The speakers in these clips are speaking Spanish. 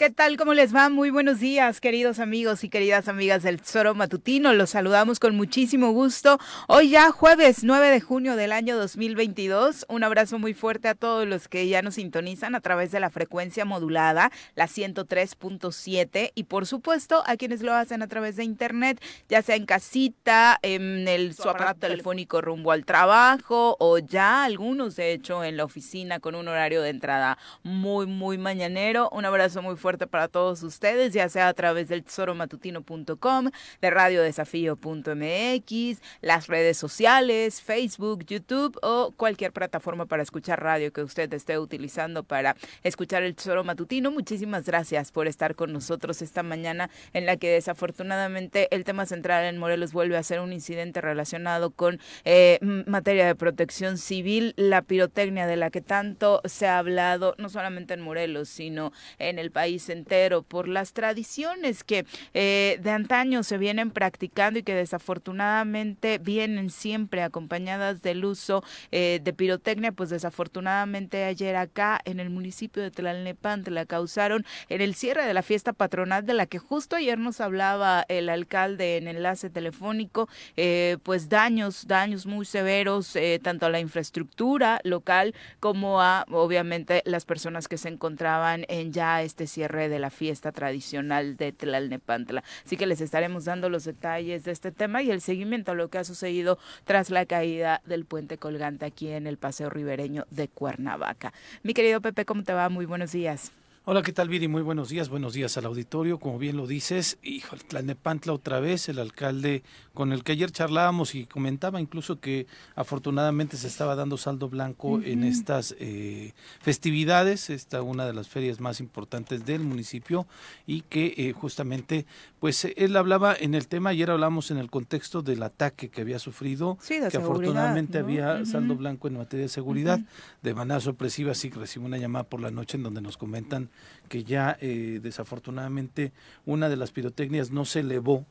¿Qué tal? ¿Cómo les va? Muy buenos días, queridos amigos y queridas amigas del Tesoro Matutino. Los saludamos con muchísimo gusto. Hoy ya jueves 9 de junio del año 2022. Un abrazo muy fuerte a todos los que ya nos sintonizan a través de la frecuencia modulada, la 103.7 y por supuesto a quienes lo hacen a través de internet, ya sea en casita, en el su aparato telefónico rumbo al trabajo o ya algunos de hecho en la oficina con un horario de entrada muy muy mañanero. Un abrazo muy fuerte para todos ustedes, ya sea a través del tesoromatutino.com, de radiodesafío.mx, las redes sociales, Facebook, YouTube o cualquier plataforma para escuchar radio que usted esté utilizando para escuchar el Tesoro Matutino. Muchísimas gracias por estar con nosotros esta mañana en la que desafortunadamente el tema central en Morelos vuelve a ser un incidente relacionado con eh, materia de protección civil, la pirotecnia de la que tanto se ha hablado, no solamente en Morelos, sino en el país entero, por las tradiciones que eh, de antaño se vienen practicando y que desafortunadamente vienen siempre acompañadas del uso eh, de pirotecnia, pues desafortunadamente ayer acá en el municipio de Tlalnepantla causaron en el cierre de la fiesta patronal de la que justo ayer nos hablaba el alcalde en enlace telefónico, eh, pues daños, daños muy severos tanto a la infraestructura local como a obviamente las personas que se encontraban en ya este cierre de la fiesta tradicional de Tlalnepantla. Así que les estaremos dando los detalles de este tema y el seguimiento a lo que ha sucedido tras la caída del puente colgante aquí en el Paseo Ribereño de Cuernavaca. Mi querido Pepe, ¿cómo te va? Muy buenos días. Hola, ¿qué tal, Viri? Muy buenos días. Buenos días al auditorio. Como bien lo dices, hijo, el Tlalnepantla otra vez, el alcalde con el que ayer charlábamos y comentaba incluso que afortunadamente se estaba dando saldo blanco en estas eh, festividades, esta una de las ferias más importantes del municipio y que eh, justamente, pues él hablaba en el tema, ayer hablamos en el contexto del ataque que había sufrido, que afortunadamente había saldo blanco en materia de seguridad, de manera sorpresiva, sí recibo una llamada por la noche en donde nos comentan que ya eh, desafortunadamente una de las pirotecnias no se elevó.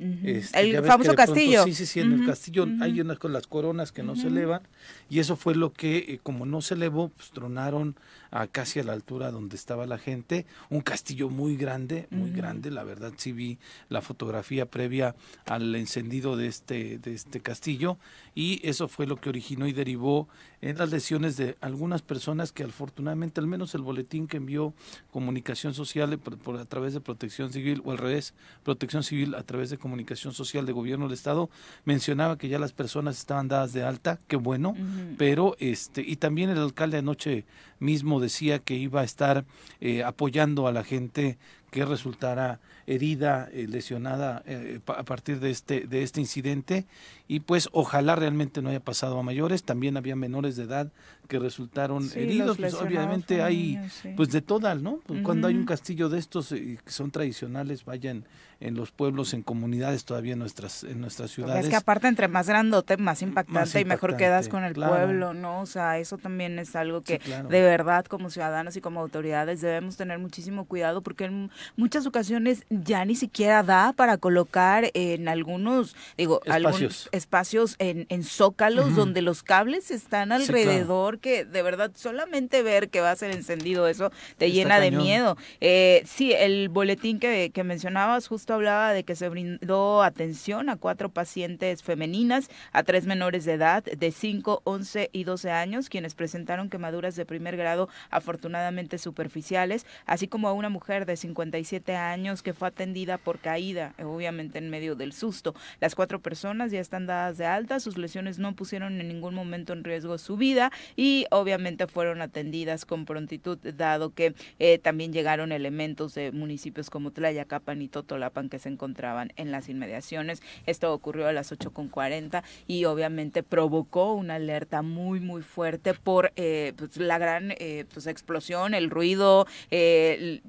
Este, el famoso castillo. sí, sí, sí, en el castillo hay unas con las coronas que no se elevan y eso fue lo que, eh, como no se elevó, pues tronaron a casi a la altura donde estaba la gente, un castillo muy grande, muy grande, la verdad sí vi la fotografía previa al encendido de este, de este castillo y eso fue lo que originó y derivó en las lesiones de algunas personas que afortunadamente, al menos el boletín que envió Comunicación Social por, a través de Protección Civil o al revés, Protección Civil a través de Comunicación Social de Gobierno del Estado mencionaba que ya las personas estaban dadas de alta, qué bueno, pero este y también el alcalde anoche mismo decía que iba a estar eh, apoyando a la gente que resultara herida, eh, lesionada eh, a partir de este, de este incidente y pues ojalá realmente no haya pasado a mayores. También había menores de edad que resultaron heridos. Pues obviamente hay pues de todas, ¿no? Pues, cuando hay un castillo de estos que son tradicionales, vayan en los pueblos, en comunidades todavía en nuestras, en nuestras ciudades. Es que aparte entre más grandote, más impactante, y mejor quedas con el pueblo, ¿no? O sea, eso también es algo que de verdad como ciudadanos y como autoridades debemos tener muchísimo cuidado porque en muchas ocasiones ya ni siquiera da para colocar en algunos, digo, espacios, algunos espacios en, en zócalos donde los cables están alrededor, que de verdad solamente ver que va a ser encendido eso te llena de miedo. Eh, sí, el boletín que, que mencionabas justo hablaba de que se brindó atención a cuatro pacientes femeninas, a tres menores de edad de 5, 11 y 12 años, quienes presentaron quemaduras de primer grado afortunadamente superficiales, así como a una mujer de 57 años que fue atendida por caída, obviamente en medio del susto. Las cuatro personas ya están dadas de alta, sus lesiones no pusieron en ningún momento en riesgo su vida y obviamente fueron atendidas con prontitud, dado que eh, también llegaron elementos de municipios como Tlayacapan y Totolapa que se encontraban en las inmediaciones. Esto ocurrió a las 8.40 y obviamente provocó una alerta muy, muy fuerte por eh, pues, la gran eh, pues, explosión, el ruido, el,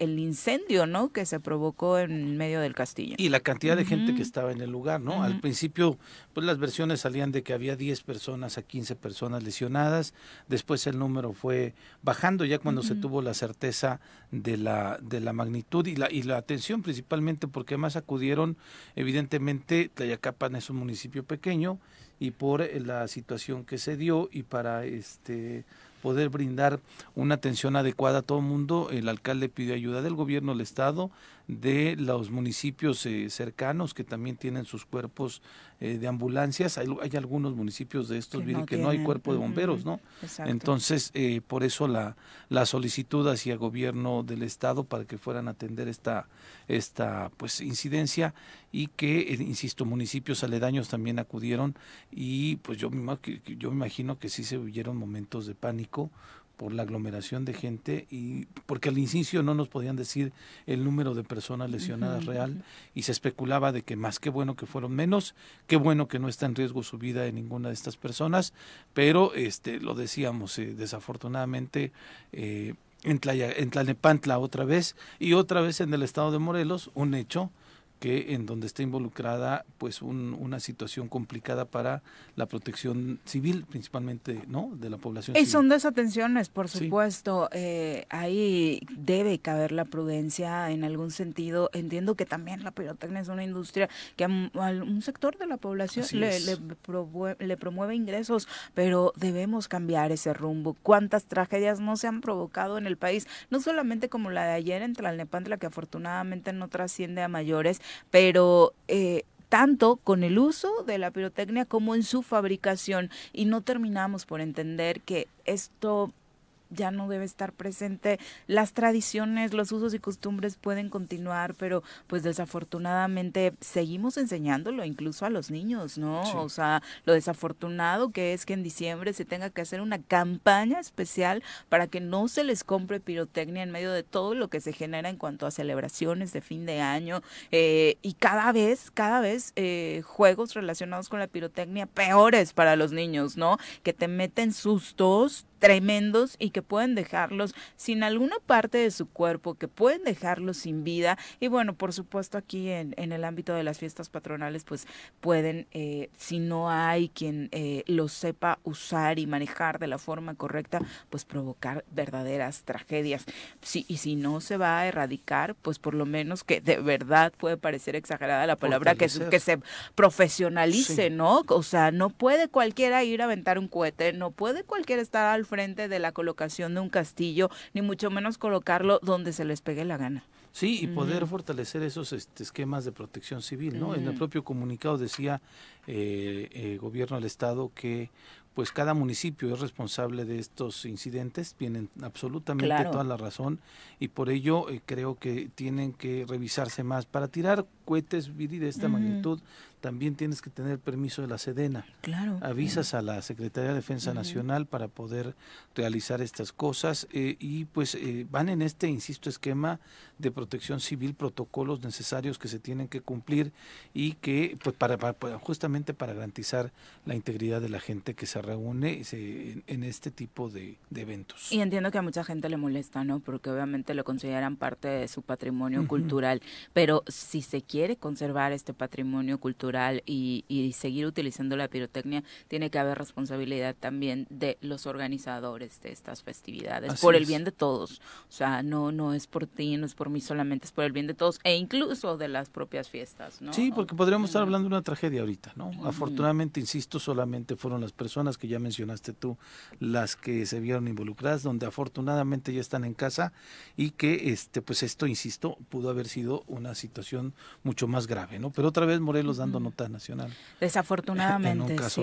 incendio ¿no? que se provocó en medio del castillo. Y la cantidad de gente que estaba en el lugar, ¿no? Al principio, pues las versiones salían de que había 10 personas a 15 personas lesionadas, después el número fue bajando ya cuando se tuvo la certeza de la, de la magnitud y la, y la atención principalmente porque más acudieron, evidentemente, Tlayacapan es un municipio pequeño y por eh, la situación que se dio y para este poder brindar una atención adecuada a todo el mundo. El alcalde pidió ayuda del gobierno del estado, de los municipios eh, cercanos que también tienen sus cuerpos eh, de ambulancias. Hay, algunos municipios de estos, que, que no hay cuerpo de bomberos, ¿no? Entonces, eh, por eso la, la solicitud hacia el gobierno del estado para que fueran a atender esta, esta pues incidencia y que, insisto, municipios aledaños también acudieron y pues yo, yo me imagino que sí se huyeron momentos de pánico por la aglomeración de gente y porque al inicio no nos podían decir el número de personas lesionadas real y se especulaba de que más que bueno que fueron menos, qué bueno que no está en riesgo su vida de ninguna de estas personas, pero este lo decíamos eh, desafortunadamente eh, en, en Tlalnepantla otra vez y otra vez en el estado de Morelos un hecho que en donde está involucrada pues una situación complicada para la protección civil principalmente no de la población y son desatenciones por supuesto. Eh, ahí debe caber la prudencia en algún sentido. Entiendo que también la pirotecnia es una industria que a, un sector de la población le, le, le, promueve ingresos pero debemos cambiar ese rumbo. Cuántas tragedias no se han provocado en el país no solamente como la de ayer en Tlalnepantla que afortunadamente no trasciende a mayores pero eh, tanto con el uso de la pirotecnia como en su fabricación. Y no terminamos por entender que esto ya no debe estar presente. Las tradiciones, los usos y costumbres pueden continuar, pero pues desafortunadamente seguimos enseñándolo incluso a los niños, ¿no? O sea, lo desafortunado que es que en diciembre se tenga que hacer una campaña especial para que no se les compre pirotecnia en medio de todo lo que se genera en cuanto a celebraciones de fin de año eh, y cada vez, cada vez eh, juegos relacionados con la pirotecnia peores para los niños, ¿no? Que te meten sustos tremendos y que pueden dejarlos sin alguna parte de su cuerpo, que pueden dejarlos sin vida. Y bueno, por supuesto aquí en, en el ámbito de las fiestas patronales, pues pueden, eh, si no hay quien eh, los sepa usar y manejar de la forma correcta, pues provocar verdaderas tragedias. Sí, y si no se va a erradicar, pues por lo menos que de verdad puede parecer exagerada la palabra, que, que se profesionalice, ¿no? O sea, no puede cualquiera ir a aventar un cohete, no puede cualquiera estar al frente de la colocación de un castillo, ni mucho menos colocarlo donde se les pegue la gana. Sí, y poder fortalecer esos este, esquemas de protección civil, ¿no? En el propio comunicado decía eh, el eh, gobierno del estado que pues cada municipio es responsable de estos incidentes, tienen absolutamente toda la razón y por ello eh, creo que tienen que revisarse más. Para tirar cohetes de esta magnitud, también tienes que tener permiso de la Sedena. Claro. Avisas a la Secretaría de Defensa Nacional para poder realizar estas cosas eh, y pues eh, van en este, insisto, esquema de protección civil, protocolos necesarios que se tienen que cumplir y que pues para, justamente para garantizar la integridad de la gente que se reúne en, este tipo de, eventos. Y entiendo que a mucha gente le molesta, ¿no? Porque obviamente lo consideran parte de su patrimonio cultural, pero si se quiere conservar este patrimonio cultural y, seguir utilizando la pirotecnia, tiene que haber responsabilidad también de los organizadores de estas festividades, por el bien de todos. O sea, no, no es por ti, no es por mí solamente, es por el bien de todos e incluso de las propias fiestas. ¿no? Sí, porque podríamos estar hablando de una tragedia ahorita, ¿no? Afortunadamente, insisto, solamente fueron las personas que ya mencionaste tú las que se vieron involucradas, donde afortunadamente ya están en casa y que, este, pues esto, insisto, pudo haber sido una situación mucho más grave, ¿no? Pero otra vez Morelos dando nota nacional. Desafortunadamente. En un caso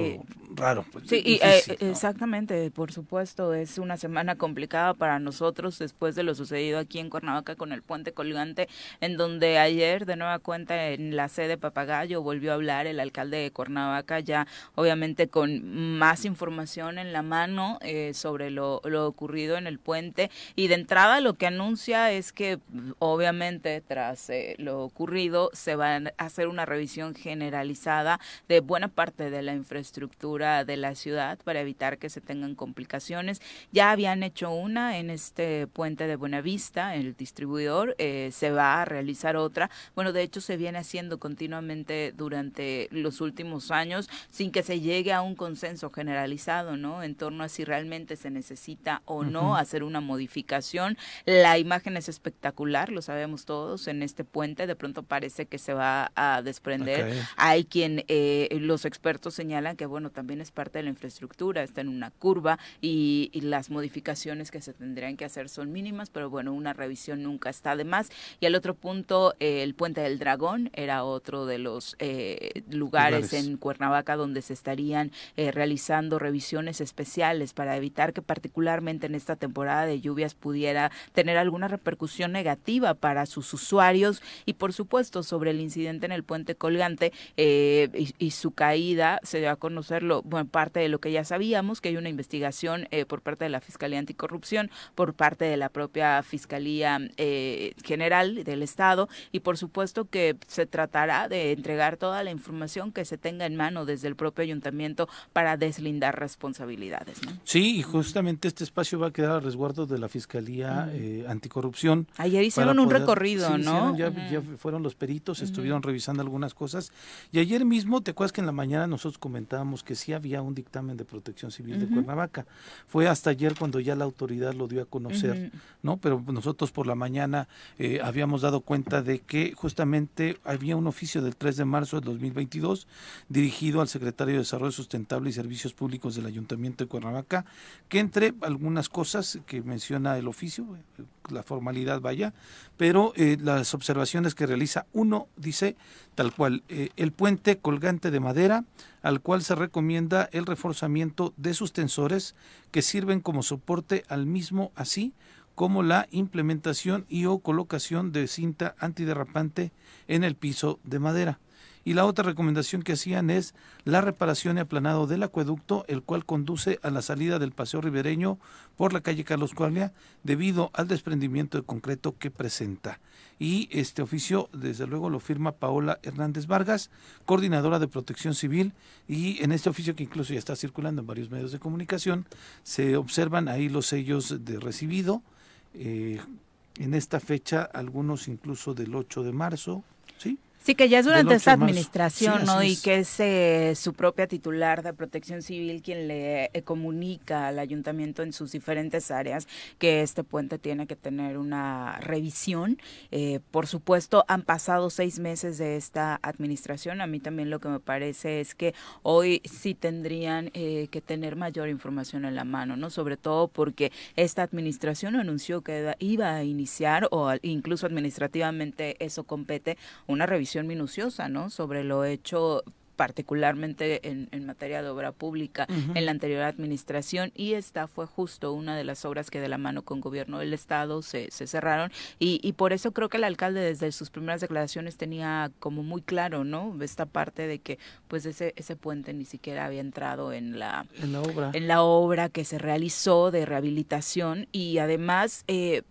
raro. Pues, sí, y, eh, exactamente, por supuesto, es una semana complicada para nosotros después de lo sucedido aquí en Cuernavaca con el puente colgante, en donde ayer de nueva cuenta en la sede Papagayo volvió a hablar el alcalde de Cuernavaca, ya obviamente con más información en la mano eh, sobre lo, lo ocurrido en el puente y de entrada lo que anuncia es que obviamente tras eh, lo ocurrido se va a hacer una revisión general generalizada de buena parte de la infraestructura de la ciudad para evitar que se tengan complicaciones. Ya habían hecho una en este puente de Buenavista, el distribuidor, eh, se va a realizar otra. Bueno, de hecho se viene haciendo continuamente durante los últimos años sin que se llegue a un consenso generalizado, ¿no? En torno a si realmente se necesita o no hacer una modificación. La imagen es espectacular, lo sabemos todos, en este puente de pronto parece parece que se va a desprender. Hay quien, eh, los expertos señalan que, bueno, también es parte de la infraestructura, está en una curva y, las modificaciones que se tendrían que hacer son mínimas, pero bueno, una revisión nunca está de más. Y al otro punto, el Puente del Dragón era otro de los eh, lugares, en Cuernavaca donde se estarían eh, realizando revisiones especiales para evitar que particularmente en esta temporada de lluvias pudiera tener alguna repercusión negativa para sus usuarios y por supuesto sobre el incidente en el puente colgante eh, y, su caída se dio a conocer lo, bueno, parte de lo que ya sabíamos, que hay una investigación eh, por parte de la Fiscalía Anticorrupción, por parte de la propia Fiscalía eh, General del Estado y por supuesto que se tratará de entregar toda la información que se tenga en mano desde el propio ayuntamiento para deslindar responsabilidades. Sí, y justamente este espacio va a quedar a resguardo de la Fiscalía Anticorrupción. Ayer hicieron un recorrido, ¿no? ya, fueron los peritos, estuvieron revisando algunas cosas. Y ayer mismo, ¿te acuerdas que en la mañana nosotros comentábamos que sí había un dictamen de protección civil de Cuernavaca? Fue hasta ayer cuando ya la autoridad lo dio a conocer, ¿no? Pero nosotros por la mañana eh, habíamos dado cuenta de que justamente había un oficio del 3 de marzo de 2022 dirigido al secretario de Desarrollo Sustentable y Servicios Públicos del Ayuntamiento de Cuernavaca, que entre algunas cosas que menciona el oficio, la formalidad vaya, pero eh, las observaciones que realiza uno dice tal cual, eh, el puente colgante de madera al cual se recomienda el reforzamiento de sus tensores que sirven como soporte al mismo, así como la implementación y o colocación de cinta antiderrapante en el piso de madera. Y la otra recomendación que hacían es la reparación y aplanado del acueducto, el cual conduce a la salida del paseo ribereño por la calle Carlos Cuaglia, debido al desprendimiento de concreto que presenta. Y este oficio, desde luego, lo firma Paola Hernández Vargas, coordinadora de protección civil, y en este oficio que incluso ya está circulando en varios medios de comunicación, se observan ahí los sellos de recibido, eh, en esta fecha, algunos incluso del 8 de marzo, ¿sí? Sí, que ya es durante esta administración, ¿no? Y que es eh, su propia titular de protección civil quien le eh, comunica al ayuntamiento en sus diferentes áreas que este puente tiene que tener una revisión. Eh, por supuesto, han pasado seis meses de esta administración. A mí también lo que me parece es que hoy sí tendrían que tener mayor información en la mano, ¿no? Sobre todo porque esta administración anunció que iba a iniciar, o incluso administrativamente eso compete, una revisión minuciosa, ¿no? Sobre lo hecho particularmente en, en, materia de obra pública en la anterior administración y esta fue justo una de las obras que de la mano con gobierno del estado se, se cerraron y, y, por eso creo que el alcalde desde sus primeras declaraciones tenía como muy claro no esta parte de que pues ese ese puente ni siquiera había entrado en la en la obra. en la obra que se realizó de rehabilitación y además eh,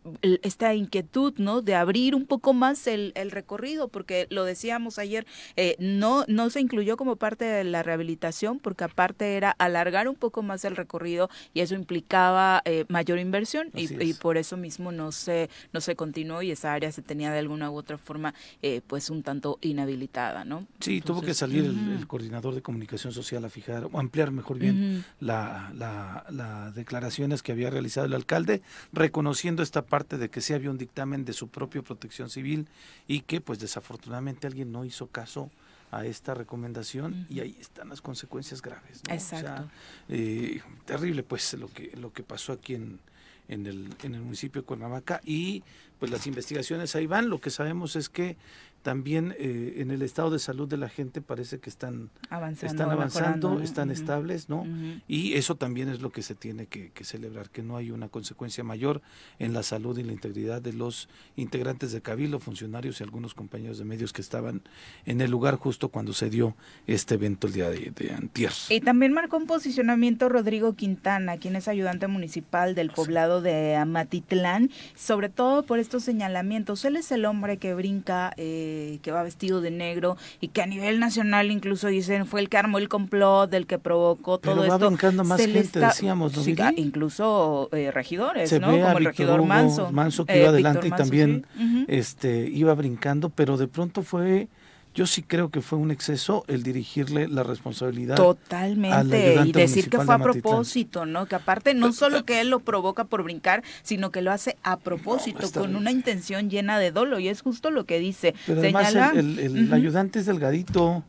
esta inquietud no de abrir un poco más el, el recorrido porque lo decíamos ayer eh, no no se incluyó como parte de la rehabilitación porque aparte era alargar un poco más el recorrido y eso implicaba eh, mayor inversión y, por eso mismo no se no se continuó y esa área se tenía de alguna u otra forma eh, pues un tanto inhabilitada, ¿no? Sí, tuvo que salir el, coordinador de comunicación social a fijar o ampliar mejor bien la, la, declaraciones que había realizado el alcalde reconociendo esta parte de que sí había un dictamen de su propia protección civil y que pues desafortunadamente alguien no hizo caso a esta recomendación y ahí están las consecuencias graves. Exacto. Eh, terrible pues lo que, lo que pasó aquí en, en, el, en el municipio de Cuernavaca y pues las investigaciones ahí van. Lo que sabemos es que también eh, en el estado de salud de la gente parece que están avanzando, están, avanzando, están estables, ¿no? Y eso también es lo que se tiene que, celebrar, que no hay una consecuencia mayor en la salud y la integridad de los integrantes de Cabildo, funcionarios y algunos compañeros de medios que estaban en el lugar justo cuando se dio este evento el día de, de antier. Y también marcó un posicionamiento Rodrigo Quintana, quien es ayudante municipal del poblado de Amatitlán, sobre todo por estos señalamientos. Él es el hombre que brinca... Eh, que va vestido de negro y que a nivel nacional incluso dicen fue el que armó el complot, del que provocó todo Pero va esto. más gente, decíamos, incluso eh, regidores, ¿no? Como el regidor Manso. Manso que iba eh, adelante y también este iba brincando, pero de pronto fue yo sí creo que fue un exceso el dirigirle la responsabilidad. Totalmente, y decir que fue a propósito, ¿no? Que aparte no solo que él lo provoca por brincar, sino que lo hace a propósito, con una intención llena de dolo, y es justo lo que dice. Pero Señala, el, ayudante es delgadito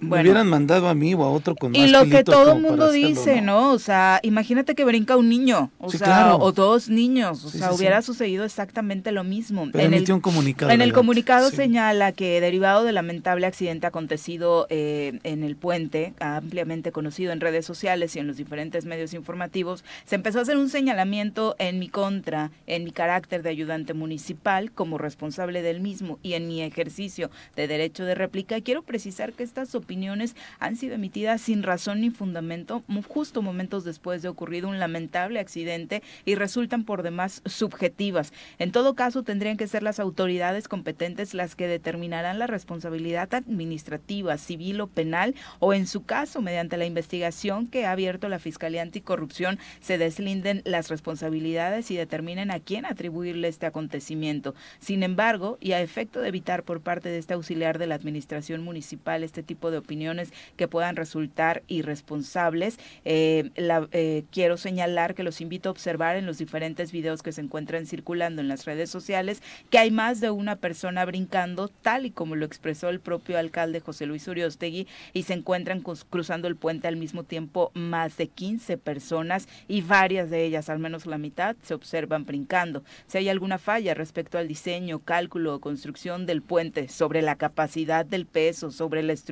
me hubieran mandado a mí o a otro con más Y lo que todo el mundo dice, ¿no? O sea, imagínate que brinca un niño, o sea, o dos niños, o sea, hubiera sucedido exactamente lo mismo. en el, un comunicado. En el comunicado señala que derivado del lamentable accidente acontecido eh, en el puente, ampliamente conocido en redes sociales y en los diferentes medios informativos, se empezó a hacer un señalamiento en mi contra, en mi carácter de ayudante municipal como responsable del mismo y en mi ejercicio de derecho de réplica. Quiero precisar que esta opiniones han sido emitidas sin razón ni fundamento, justo momentos después de ocurrido un lamentable accidente y resultan por demás subjetivas. En todo caso, tendrían que ser las autoridades competentes las que determinarán la responsabilidad administrativa, civil o penal, o en su caso, mediante la investigación que ha abierto la Fiscalía Anticorrupción, se deslinden las responsabilidades y determinen a quién atribuirle este acontecimiento. Sin embargo, y a efecto de evitar por parte de este auxiliar de la Administración Municipal este tipo de opiniones que puedan resultar irresponsables. Eh, eh, quiero señalar que los invito a observar en los diferentes videos que se encuentran circulando en las redes sociales que hay más de una persona brincando, tal y como lo expresó el propio alcalde José Luis Uriostegui, y se encuentran cruzando el puente al mismo tiempo más de 15 personas y varias de ellas, al menos la mitad, se observan brincando. Si hay alguna falla respecto al diseño, cálculo o construcción del puente sobre la capacidad del peso, sobre la estructura,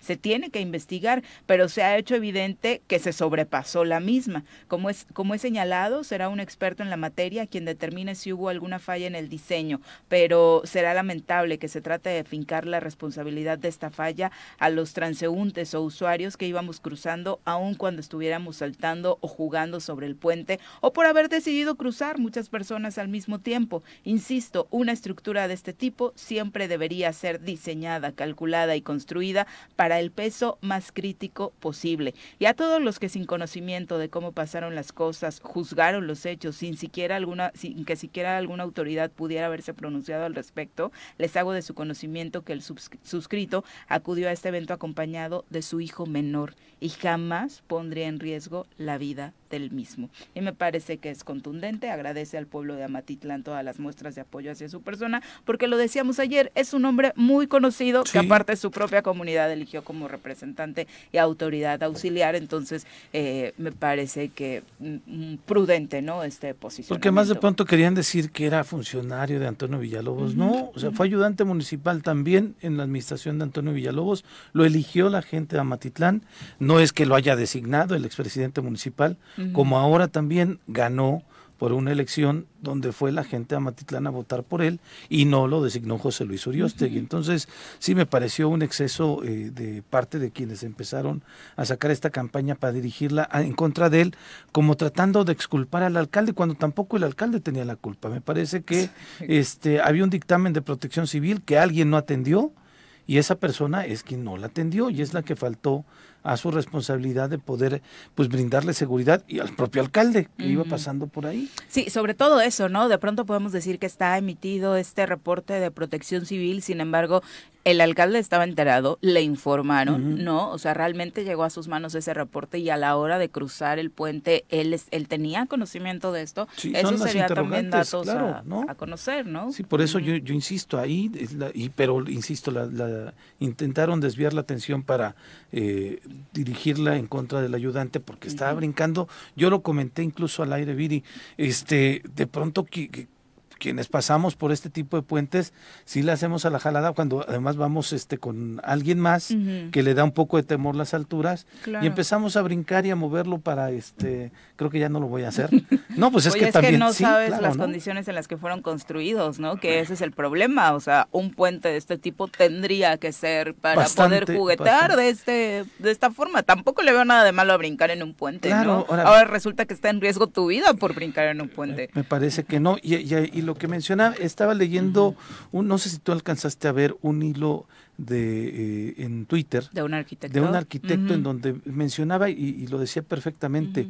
se tiene que investigar, pero se ha hecho evidente que se sobrepasó la misma. Como es, como he señalado, será un experto en la materia quien determine si hubo alguna falla en el diseño, pero será lamentable que se trate de fincar la responsabilidad de esta falla a los transeúntes o usuarios que íbamos cruzando aun cuando estuviéramos saltando o jugando sobre el puente o por haber decidido cruzar muchas personas al mismo tiempo. Insisto, una estructura de este tipo siempre debería ser diseñada, calculada y construida para el peso más crítico posible. Y a todos los que sin conocimiento de cómo pasaron las cosas juzgaron los hechos sin siquiera alguna sin que siquiera alguna autoridad pudiera haberse pronunciado al respecto, les hago de su conocimiento que el suscrito acudió a este evento acompañado de su hijo menor y jamás pondría en riesgo la vida del mismo. Y me parece que es contundente, agradece al pueblo de Amatitlán todas las muestras de apoyo hacia su persona, porque lo decíamos ayer, es un hombre muy conocido que aparte su propia comunidad eligió como representante y autoridad auxiliar, entonces eh, me parece que mm, mm, prudente, ¿no? Este posición. Porque más de pronto querían decir que era funcionario de Antonio Villalobos, no, o sea, fue ayudante municipal también en la administración de Antonio Villalobos, lo eligió la gente de Amatitlán, no es que lo haya designado el expresidente municipal, como ahora también ganó por una elección donde fue la gente a Matitlán a votar por él y no lo designó José Luis Uriostegui. Entonces, sí me pareció un exceso eh, de parte de quienes empezaron a sacar esta campaña para dirigirla en contra de él, como tratando de exculpar al alcalde, cuando tampoco el alcalde tenía la culpa. Me parece que este había un dictamen de protección civil que alguien no atendió y esa persona es quien no la atendió y es la que faltó a su responsabilidad de poder pues brindarle seguridad y al propio alcalde que iba pasando por ahí. Sí, sobre todo eso, ¿no? De pronto podemos decir que está emitido este reporte de protección civil, sin embargo, el alcalde estaba enterado, le informaron, ¿no? O sea, realmente llegó a sus manos ese reporte y a la hora de cruzar el puente, él, él tenía conocimiento de esto. eso sería también datos a, a, conocer, ¿no? Sí, por eso yo, yo insisto ahí, y, pero insisto, la, intentaron desviar la atención para eh, dirigirla en contra del ayudante porque estaba brincando. Yo lo comenté incluso al aire, Viri, este, de pronto que quienes pasamos por este tipo de puentes, sí le hacemos a la jalada cuando además vamos este con alguien más que le da un poco de temor las alturas y empezamos a brincar y a moverlo para este, creo que ya no lo voy a hacer. No, pues es que también que no sabes las condiciones en las que fueron construidos, ¿no? Que ese es el problema, o sea, un puente de este tipo tendría que ser para poder juguetear de este de esta forma. Tampoco le veo nada de malo a brincar en un puente, ¿no? Ahora, resulta que está en riesgo tu vida por brincar en un puente. Me, parece que no y, y lo que mencionaba, estaba leyendo, un, no sé si tú alcanzaste a ver un hilo de eh, en Twitter de un arquitecto, de un arquitecto en donde mencionaba y, lo decía perfectamente,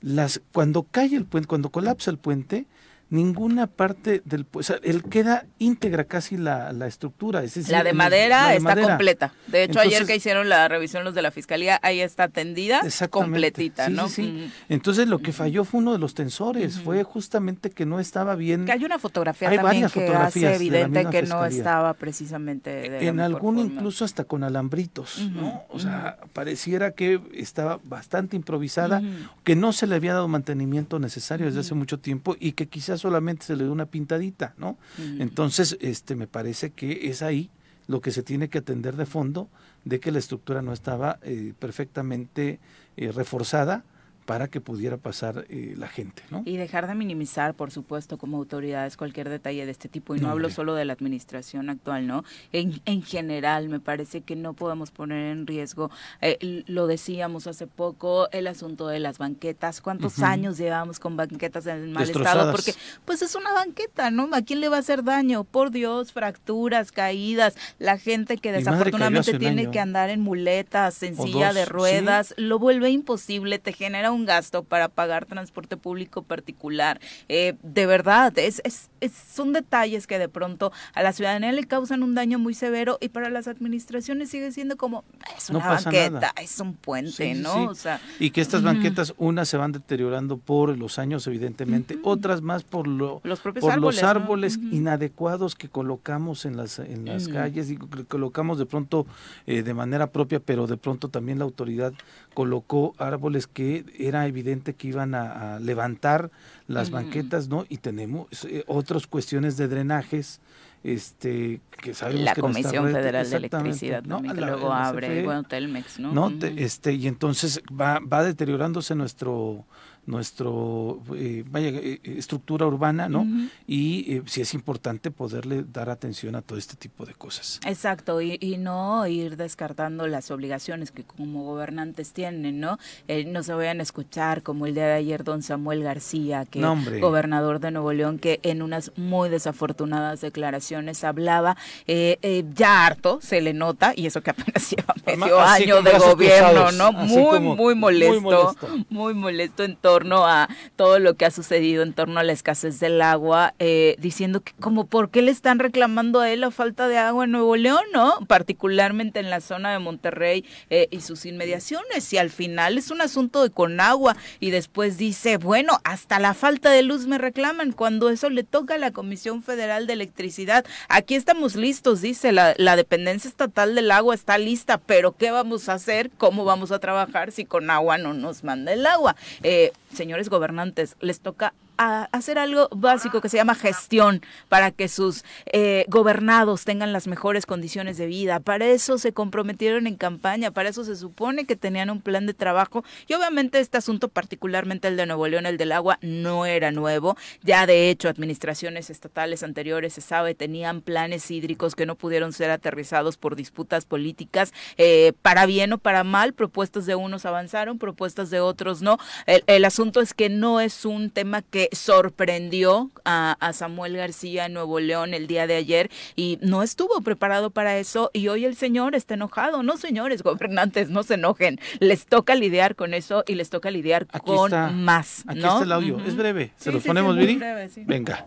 las cuando cae el puente, cuando colapsa el puente, ninguna parte del o sea, él queda íntegra casi la, estructura es la de madera está completa. De hecho ayer que hicieron la revisión los de la fiscalía ahí está tendida completita no sí, entonces lo que falló fue uno de los tensores fue justamente que no estaba bien. Que hay una fotografía también que hace evidente que no estaba precisamente en algún incluso hasta con alambritos no o sea pareciera que estaba bastante improvisada que no se le había dado mantenimiento necesario desde hace mucho tiempo y que quizás solamente se le dio una pintadita, ¿no? Entonces, este, me parece que es ahí lo que se tiene que atender de fondo, de que la estructura no estaba eh, perfectamente eh, reforzada para que pudiera pasar eh, la gente. ¿no? Y dejar de minimizar, por supuesto, como autoridades cualquier detalle de este tipo. Y no, hablo solo de la administración actual, ¿no? En, en, general, me parece que no podemos poner en riesgo, eh, lo decíamos hace poco, el asunto de las banquetas. ¿Cuántos años llevamos con banquetas en mal estado? Porque, pues es una banqueta, ¿no? ¿A quién le va a hacer daño? Por Dios, fracturas, caídas, la gente que desafortunadamente tiene que andar en muletas, en silla de ruedas, lo vuelve imposible, te genera un gasto para pagar transporte público particular. Eh, de verdad, es, es, son detalles que de pronto a la ciudadanía le causan un daño muy severo y para las administraciones sigue siendo como, es una banqueta, es un puente, ¿no? y que estas banquetas, unas se van deteriorando por los años, evidentemente, otras más por, lo, los por árboles, los árboles inadecuados que colocamos en las, en las calles y que colocamos de pronto eh, de manera propia, pero de pronto también la autoridad colocó árboles que era evidente que iban a, levantar las banquetas, ¿no? Y tenemos eh, otras cuestiones de drenajes, este que sabemos la que Comisión Federal de Electricidad ¿no? que luego abre, bueno, Telmex, ¿no? ¿no? este, y entonces va, va deteriorándose nuestro nuestro eh, vaya eh, estructura urbana, ¿no? Y eh, sí es importante poderle dar atención a todo este tipo de cosas. Exacto, y, no ir descartando las obligaciones que como gobernantes tienen, ¿no? no se vayan a escuchar como el día de ayer don Samuel García, que gobernador de Nuevo León, que en unas muy desafortunadas declaraciones hablaba ya harto, se le nota, y eso que apenas lleva medio año de gobierno, ¿no? Muy, muy molesto, muy molesto, muy molesto en todo torno a todo lo que ha sucedido en torno a la escasez del agua, eh, diciendo que como por qué le están reclamando a él la falta de agua en Nuevo León, ¿no? Particularmente en la zona de Monterrey eh, y sus inmediaciones. Y al final es un asunto de con agua. Y después dice, bueno, hasta la falta de luz me reclaman cuando eso le toca a la Comisión Federal de Electricidad. Aquí estamos listos, dice, la, dependencia estatal del agua está lista, pero ¿qué vamos a hacer? ¿Cómo vamos a trabajar si con agua no nos manda el agua? Eh, señores gobernantes, les toca a hacer algo básico que se llama gestión para que sus eh, gobernados tengan las mejores condiciones de vida. Para eso se comprometieron en campaña, para eso se supone que tenían un plan de trabajo y obviamente este asunto, particularmente el de Nuevo León, el del agua, no era nuevo. Ya de hecho, administraciones estatales anteriores, se sabe, tenían planes hídricos que no pudieron ser aterrizados por disputas políticas, eh, para bien o para mal, propuestas de unos avanzaron, propuestas de otros no. el asunto es que no es un tema que sorprendió a, Samuel García en Nuevo León el día de ayer y no estuvo preparado para eso y hoy el señor está enojado. No, señores gobernantes, no se enojen. Les toca lidiar con eso y les toca lidiar con más. Aquí está el audio. Es breve. ¿Se los ponemos, Viri? Venga.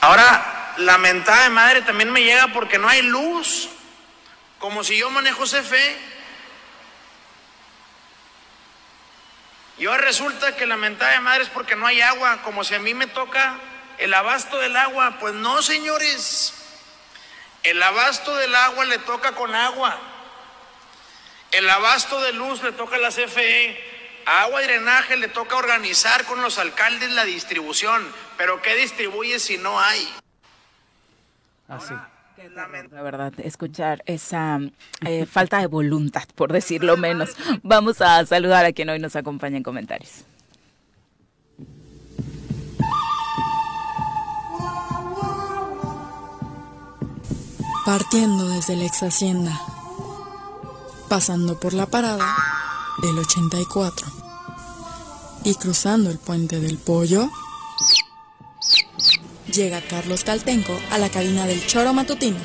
Ahora, la mentada de madre también me llega porque no hay luz. Como si yo manejo CFE Y ahora resulta que la mentada de madre es porque no hay agua, como si a mí me toca el abasto del agua. Pues no, señores. El abasto del agua le toca con agua. El abasto de luz le toca a la CFE. agua y drenaje le toca organizar con los alcaldes la distribución. Pero ¿qué distribuye si no hay? Así. La verdad, escuchar esa eh, falta de voluntad, por decirlo menos. Vamos a saludar a quien hoy nos acompaña en comentarios. Partiendo desde la ex hacienda, pasando por la parada del 84 y cruzando el puente del pollo llega Carlos Caltenco a la cabina del Choro Matutino.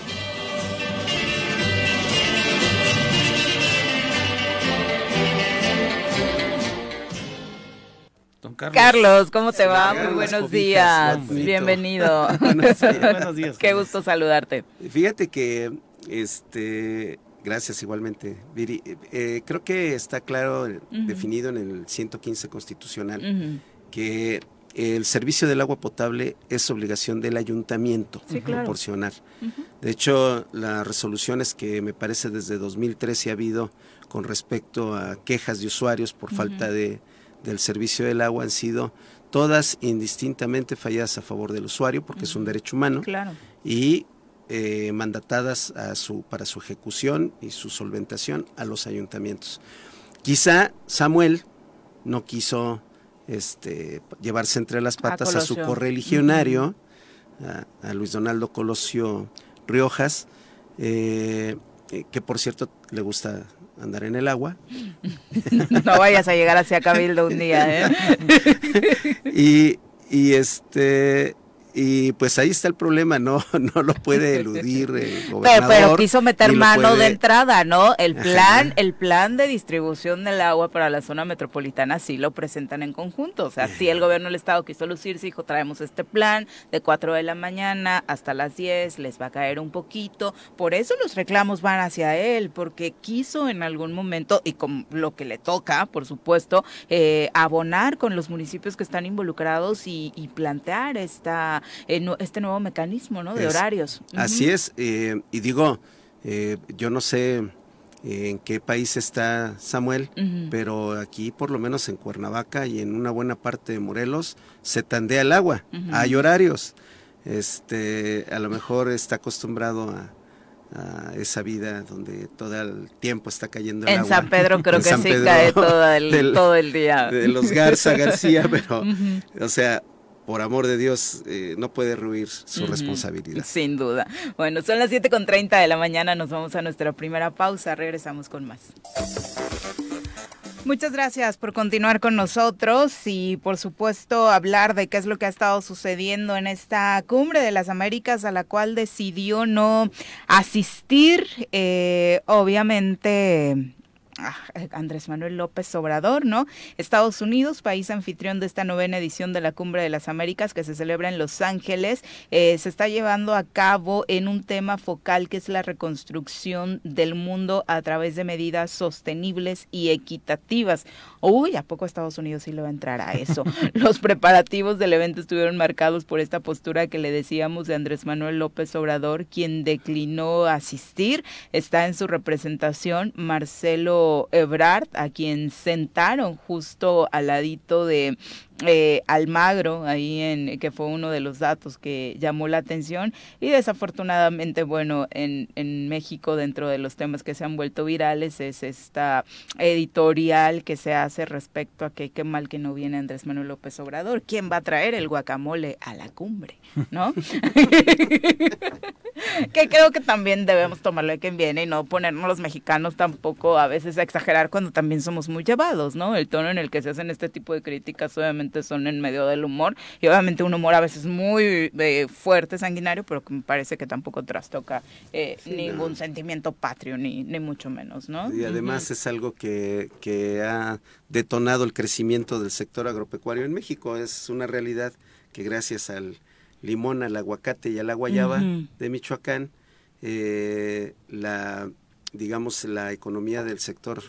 Carlos. Carlos, ¿cómo te va? Muy buenos días. Bienvenido. buenos días. Qué gusto saludarte. Fíjate que, este, gracias igualmente, Viri. Eh, creo que está claro, definido en el 115 constitucional, que el servicio del agua potable es obligación del ayuntamiento proporcionar. De hecho, las resoluciones que me parece desde 2013 ha habido con respecto a quejas de usuarios por falta de, del servicio del agua han sido todas indistintamente falladas a favor del usuario porque es un derecho humano y eh, mandatadas a su, para su ejecución y su solventación a los ayuntamientos. Quizá Samuel no quiso este, llevarse entre las patas a, su correligionario, a, Luis Donaldo Colosio Riojas, eh, eh, que por cierto le gusta andar en el agua. No vayas a llegar hacia Cabildo un día, ¿eh? y, y este y pues ahí está el problema, no, no lo puede eludir el gobernador. Pero, quiso meter mano de entrada, ¿no? El plan, el plan de distribución del agua para la zona metropolitana sí lo presentan en conjunto. O sea, sí el gobierno del estado quiso lucirse, dijo, traemos este plan de 4 de la mañana hasta las 10, les va a caer un poquito. Por eso los reclamos van hacia él, porque quiso en algún momento, y con lo que le toca, por supuesto, eh, abonar con los municipios que están involucrados y, y plantear esta este nuevo mecanismo ¿no? de horarios. Así es, eh, y digo, eh, yo no sé eh, en qué país está Samuel, pero aquí por lo menos en Cuernavaca y en una buena parte de Morelos se tandea el agua, hay horarios. Este, a lo mejor está acostumbrado a, esa vida donde todo el tiempo está cayendo el en agua. San Pedro creo que sí cae todo el, todo el día. De los Garza García, pero, o sea, por amor de Dios, eh, no puede ruir su responsabilidad. Sin duda. Bueno, son las 7.30 de la mañana, nos vamos a nuestra primera pausa, regresamos con más. Muchas gracias por continuar con nosotros y por supuesto hablar de qué es lo que ha estado sucediendo en esta cumbre de las Américas a la cual decidió no asistir. Eh, obviamente Andrés Manuel López Obrador, ¿no? Estados Unidos, país anfitrión de esta novena edición de la Cumbre de las Américas que se celebra en Los Ángeles, eh, se está llevando a cabo en un tema focal que es la reconstrucción del mundo a través de medidas sostenibles y equitativas. Uy, ¿a poco Estados Unidos sí le va a entrar a eso? Los preparativos del evento estuvieron marcados por esta postura que le decíamos de Andrés Manuel López Obrador, quien declinó asistir. Está en su representación Marcelo Ebrard, a quien sentaron justo al ladito de eh, Almagro, ahí en que fue uno de los datos que llamó la atención y desafortunadamente, bueno, en, en México dentro de los temas que se han vuelto virales es esta editorial que se hace respecto a que qué mal que no viene Andrés Manuel López Obrador, ¿quién va a traer el guacamole a la cumbre? ¿No? que creo que también debemos tomarlo de quien viene y no ponernos los mexicanos tampoco a veces a exagerar cuando también somos muy llevados, ¿no? El tono en el que se hacen este tipo de críticas obviamente son en medio del humor y obviamente un humor a veces muy eh, fuerte, sanguinario, pero que me parece que tampoco trastoca eh, ningún sentimiento patrio, ni, ni mucho menos, ¿no? Y además es algo que, que ha detonado el crecimiento del sector agropecuario en México, es una realidad que gracias al limón, al aguacate y a la guayaba de Michoacán, eh, la digamos la economía del sector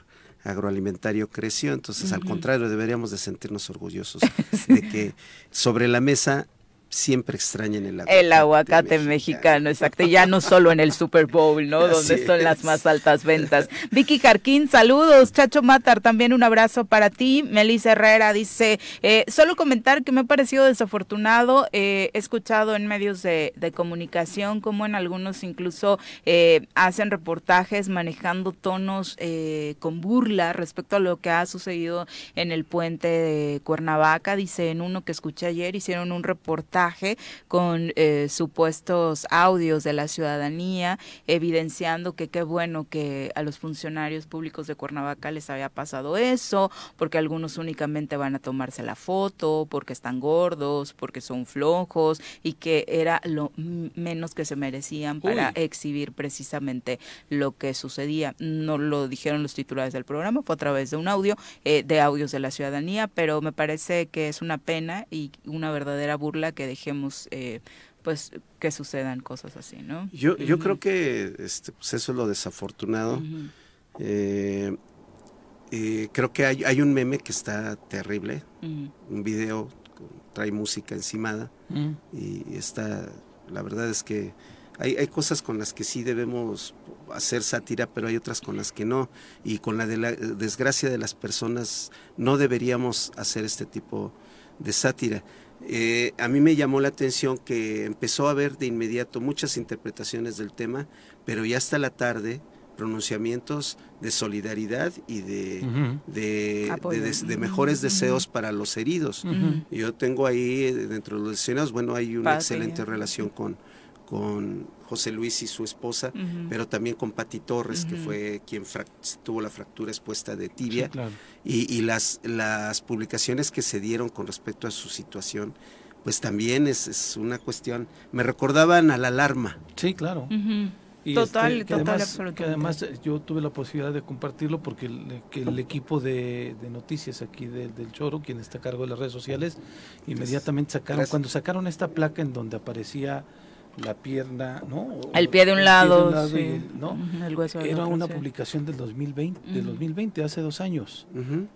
agroalimentario creció. Entonces, al contrario, deberíamos de sentirnos orgullosos de que sobre la mesa siempre extrañen el aguacate. El aguacate mexicano, exacto. Y ya no solo en el Super Bowl, ¿no? Donde son las más altas ventas. Vicky Jarquín, saludos. Chacho Matar, también un abrazo para ti. Melissa Herrera dice, eh, solo comentar que me ha parecido desafortunado. Eh, he escuchado en medios de, comunicación como en algunos incluso eh, hacen reportajes manejando tonos con burla respecto a lo que ha sucedido en el puente de Cuernavaca. Dice en uno que escuché ayer, hicieron un reportaje con eh, supuestos audios de la ciudadanía, evidenciando que qué bueno que a los funcionarios públicos de Cuernavaca les había pasado eso, porque algunos únicamente van a tomarse la foto, porque están gordos, porque son flojos y que era lo menos que se merecían para exhibir precisamente lo que sucedía. No lo dijeron los titulares del programa, fue a través de un audio, eh, de audios de la ciudadanía, pero me parece que es una pena y una verdadera burla que dejemos eh, pues que sucedan cosas así, ¿no? Yo, yo creo que este, pues eso es lo desafortunado. Eh, creo que hay, hay, un meme que está terrible, un video trae música encimada y está, la verdad es que hay, hay, cosas con las que sí debemos hacer sátira, pero hay otras con las que no. Y con la, de la desgracia de las personas no deberíamos hacer este tipo de sátira. Eh, a mí me llamó la atención que empezó a haber de inmediato muchas interpretaciones del tema, pero ya hasta la tarde pronunciamientos de solidaridad y de, de, mejores deseos para los heridos. Yo tengo ahí dentro de los escenarios, bueno, hay una excelente relación con, con José Luis y su esposa, pero también con Pati Torres, que fue quien tuvo la fractura expuesta de tibia, y, las, las publicaciones que se dieron con respecto a su situación, pues también es, una cuestión, me recordaban a la alarma. Sí, claro. total, este, total, además, que además eh, yo tuve la posibilidad de compartirlo porque el, que el equipo de, noticias aquí del Choro, quien está a cargo de las redes sociales, inmediatamente sacaron, cuando sacaron esta placa en donde aparecía la pierna, ¿no? El pie de un lado, ¿no? Era una publicación del 2020, del 2020, hace dos años,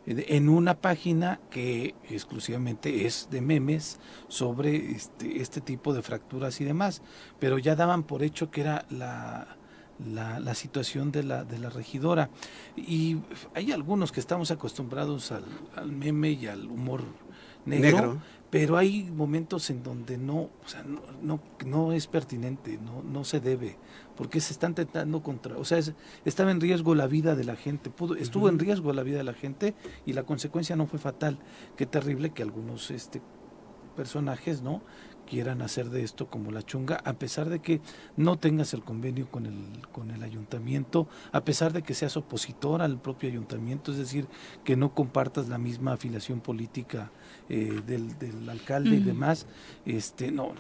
en una página que exclusivamente es de memes sobre este, este tipo de fracturas y demás, pero ya daban por hecho que era la, la, situación de la, de la regidora. Y hay algunos que estamos acostumbrados al, al meme y al humor negro, pero hay momentos en donde no, o sea, no, no, es pertinente, no, no se debe, porque se están tentando contra, o sea, estaba en riesgo la vida de la gente, pudo, estuvo en riesgo la vida de la gente y la consecuencia no fue fatal. Qué terrible que algunos este personajes, ¿no? quieran hacer de esto como la chunga, a pesar de que no tengas el convenio con el, con el ayuntamiento, a pesar de que seas opositor al propio ayuntamiento, es decir, que no compartas la misma afiliación política eh, del, del, alcalde y demás, este, no,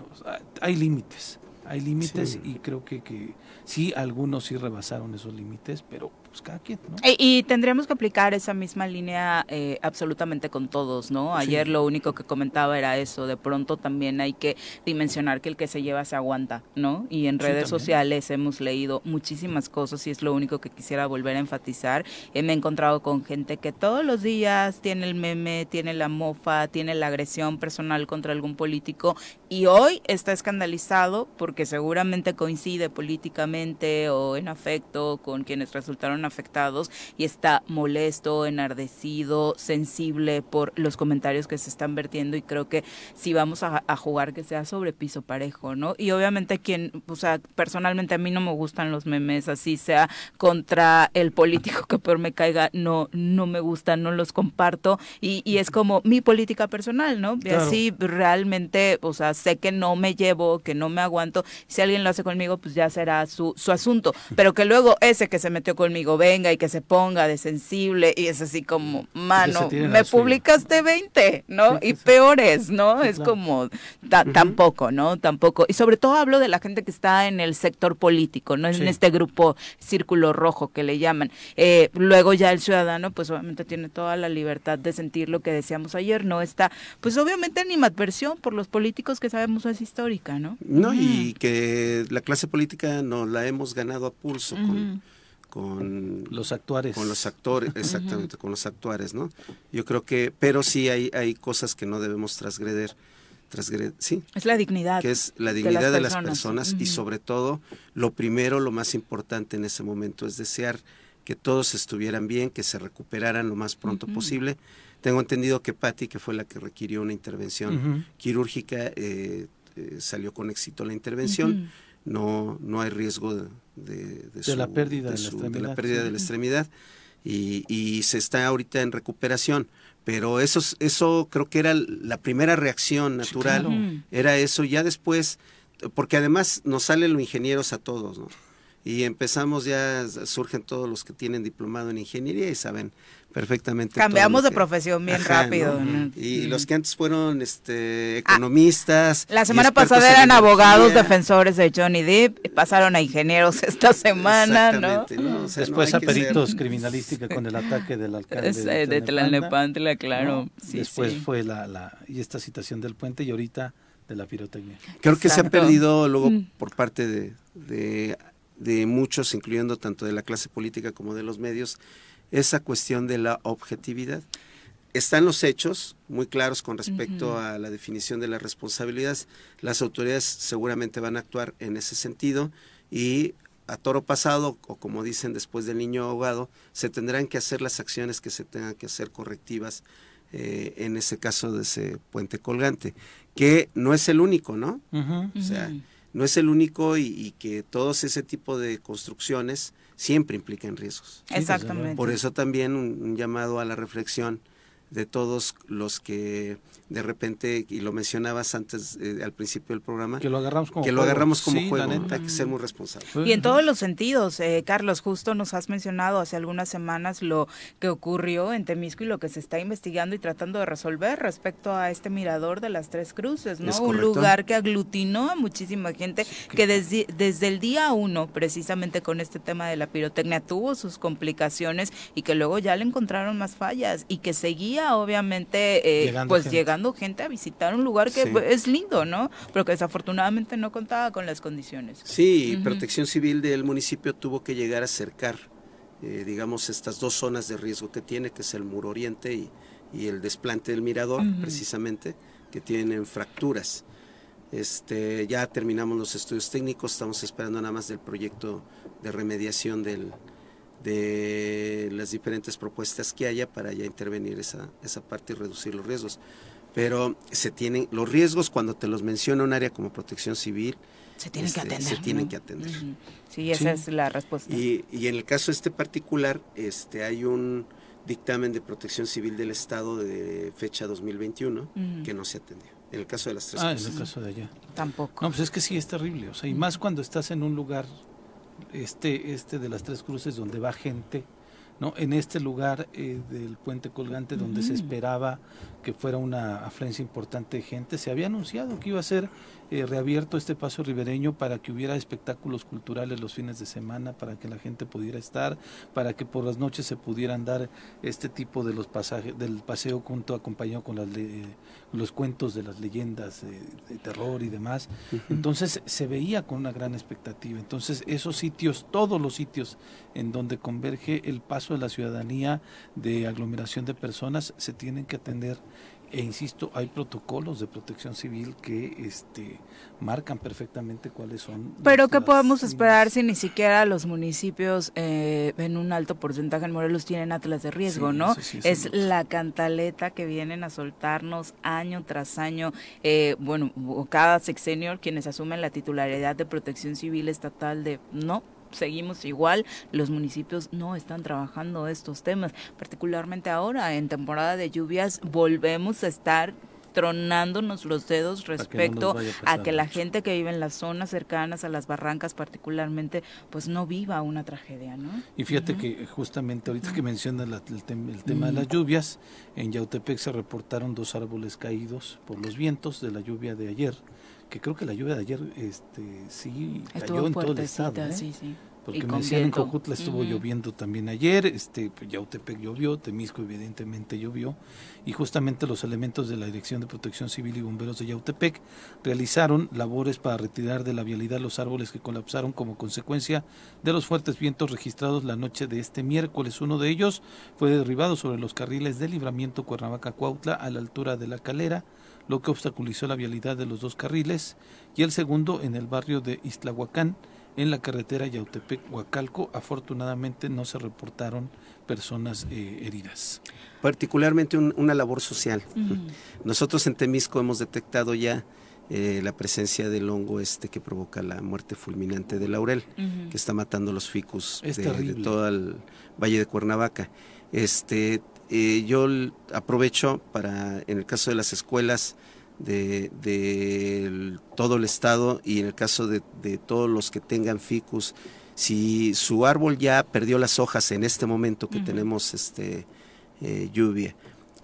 hay límites, hay límites y creo que, que sí, algunos sí rebasaron esos límites, pero pues, e, y, tendríamos que aplicar esa misma línea eh, absolutamente con todos, ¿no? Ayer lo único que comentaba era eso, de pronto también hay que dimensionar que el que se lleva se aguanta, ¿no? Y en redes sociales hemos leído muchísimas cosas y es lo único que quisiera volver a enfatizar. Eh, me he encontrado con gente que todos los días tiene el meme, tiene la mofa, tiene la agresión personal contra algún político y hoy está escandalizado porque seguramente coincide políticamente o en afecto con quienes resultaron afectados y está molesto, enardecido, sensible por los comentarios que se están vertiendo y creo que si vamos a, jugar que sea sobre piso parejo, ¿no? Y obviamente quien, o sea, personalmente a mí no me gustan los memes, así sea contra el político que peor me caiga, no, no me gustan, no los comparto y, y es como mi política personal, ¿no? Y así realmente, o sea, sé que no me llevo, que no me aguanto, si alguien lo hace conmigo, pues ya será su, su asunto, pero que luego ese que se metió conmigo venga y que se ponga de sensible y es así como, mano, me publicaste 20, ¿no? y peores, ¿no? es como, tampoco, ¿no? Tampoco. Y sobre todo hablo de la gente que está en el sector político, ¿no? En este grupo círculo rojo que le llaman. Eh, luego ya el ciudadano, pues obviamente tiene toda la libertad de sentir lo que decíamos ayer, no está, pues obviamente animadversión por los políticos que sabemos es histórica, ¿no? No, y que la clase política no la hemos ganado a pulso con con los actuales con los actores exactamente con los actuales no yo creo que pero sí hay hay cosas que no debemos transgreder sí. Es la dignidad que es la dignidad de las personas, y sobre todo lo primero lo más importante en ese momento es desear que todos estuvieran bien que se recuperaran lo más pronto posible tengo entendido que Patti que fue la que requirió una intervención quirúrgica eh, eh, salió con éxito la intervención. No, no hay riesgo de, de, la pérdida de, la pérdida de la extremidad. Y, se está ahorita en recuperación. Pero eso, eso creo que era la primera reacción natural, era eso. Ya después, porque además nos salen los ingenieros a todos, ¿no? Y empezamos ya, surgen todos los que tienen diplomado en ingeniería y saben perfectamente. Cambiamos de profesión bien rápido. Y los que antes fueron este, ah, economistas. la semana pasada eran abogados defensores de Johnny Depp, pasaron a ingenieros esta semana, ¿no? Después a peritos criminalística con el ataque del alcalde. de, de Tlalnepantla, claro. Después fue la, la, y esta citación del puente y ahorita de la pirotecnia. Creo que se ha perdido luego mm. por parte de, de, de muchos, incluyendo tanto de la clase política como de los medios, esa cuestión de la objetividad. Están los hechos muy claros con respecto a la definición de las responsabilidades. Las autoridades seguramente van a actuar en ese sentido y a toro pasado, o como dicen después del niño ahogado, se tendrán que hacer las acciones que se tengan que hacer correctivas eh, en ese caso de ese puente colgante, que no es el único, ¿no? O sea, no es el único y, que todos ese tipo de construcciones siempre implican riesgos. Exactamente. Por eso también un llamado a la reflexión de todos los que de repente, y lo mencionabas antes eh, al principio del programa, que lo agarramos como que juego. lo agarramos como juego, hay que ser muy responsables. Y en todos los sentidos, eh, Carlos, justo nos has mencionado hace algunas semanas lo que ocurrió en Temisco y lo que se está investigando y tratando de resolver respecto a este mirador de las Tres Cruces, ¿no? Un lugar que aglutinó a muchísima gente que desde, desde el día uno, precisamente con este tema de la pirotecnia, tuvo sus complicaciones y que luego ya le encontraron más fallas y que seguía obviamente eh, pues llegando gente a visitar un lugar que es lindo, ¿no? Pero que desafortunadamente no contaba con las condiciones. Sí, Protección Civil del municipio tuvo que llegar a acercar, eh, digamos, estas dos zonas de riesgo que tiene, que es el muro oriente y, el desplante del mirador, precisamente, que tienen fracturas. Este, ya terminamos los estudios técnicos, estamos esperando nada más del proyecto de remediación del, de las diferentes propuestas que haya para ya intervenir esa, esa parte y reducir los riesgos. Pero se tienen los riesgos cuando te los menciona un área como protección civil se tienen que este, atender se tienen que atender. Sí esa es la respuesta. Y, y, en el caso este particular este hay un dictamen de protección civil del estado de fecha 2021 que no se atendió en el caso de las tres ah, en el caso de allá. Tampoco. No pues es que sí es terrible o sea y más cuando estás en un lugar este este de las tres cruces donde va gente ¿no? En este lugar eh, del puente colgante donde se esperaba que fuera una afluencia importante de gente, se había anunciado que iba a ser eh, reabierto este paso ribereño para que hubiera espectáculos culturales los fines de semana, para que la gente pudiera estar, para que por las noches se pudieran dar este tipo de los pasajes, del paseo junto acompañado con las los cuentos de las leyendas de, terror y demás. Entonces se veía con una gran expectativa. Entonces esos sitios, todos los sitios en donde converge el paso de la ciudadanía de aglomeración de personas, se tienen que atender e insisto, hay protocolos de protección civil que este, marcan perfectamente cuáles son. Pero ¿qué podemos esperar si ni siquiera los municipios eh, en un alto porcentaje en Morelos tienen atlas de riesgo, no? es la cantaleta que vienen a soltarnos año tras año, eh, bueno, cada sexenio quienes asumen la titularidad de protección civil estatal de no, seguimos igual, los municipios no están trabajando estos temas, particularmente ahora en temporada de lluvias volvemos a estar tronándonos los dedos respecto a que la gente que vive en las zonas cercanas a las barrancas particularmente pues no viva una tragedia, ¿no? Y fíjate que justamente ahorita que mencionas el, tema de las lluvias, en Yautepec se reportaron dos árboles caídos por los vientos de la lluvia de ayer que creo que la lluvia de ayer este sí cayó en todo el estado. ¿eh? Sí, sí. Porque me decían en Cojutla estuvo lloviendo también ayer, este pues, Yautepec llovió, Temisco evidentemente llovió, y justamente los elementos de la Dirección de Protección Civil y Bomberos de Yautepec realizaron labores para retirar de la vialidad los árboles que colapsaron como consecuencia de los fuertes vientos registrados la noche de este miércoles. Uno de ellos fue derribado sobre los carriles de libramiento Cuernavaca-Cuautla a la altura de la calera lo que obstaculizó la vialidad de los dos carriles, y el segundo en el barrio de Istlahuacán, en la carretera Yautepec-Huacalco. Afortunadamente no se reportaron personas eh, heridas. Particularmente una labor social. Nosotros en Temisco hemos detectado ya eh, la presencia del hongo este que provoca la muerte fulminante del laurel, que está matando los ficus de, todo el valle de Cuernavaca. Este, eh, yo aprovecho para, en el caso de las escuelas de, todo el estado y en el caso de, todos los que tengan ficus, si su árbol ya perdió las hojas en este momento que tenemos este, eh, lluvia,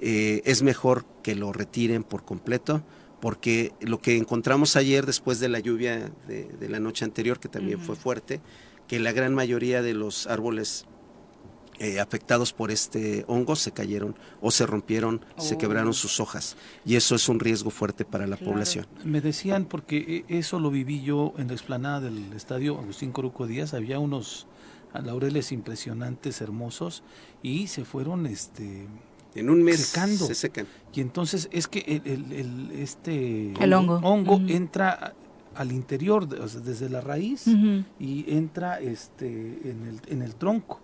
es mejor que lo retiren por completo porque lo que encontramos ayer después de la lluvia de, la noche anterior, que también fue fuerte, que la gran mayoría de los árboles eh, afectados por este hongo se cayeron o se rompieron, se quebraron oh. sus hojas. Y eso es un riesgo fuerte para la población. Me decían, porque e, eso lo viví yo en la explanada del estadio Agustín Coruco Díaz, había unos laureles impresionantes, hermosos, y se fueron este en un mes se secan. Y entonces es que el, el, este hongo, entra al interior, desde la raíz, y entra este en el, en el tronco.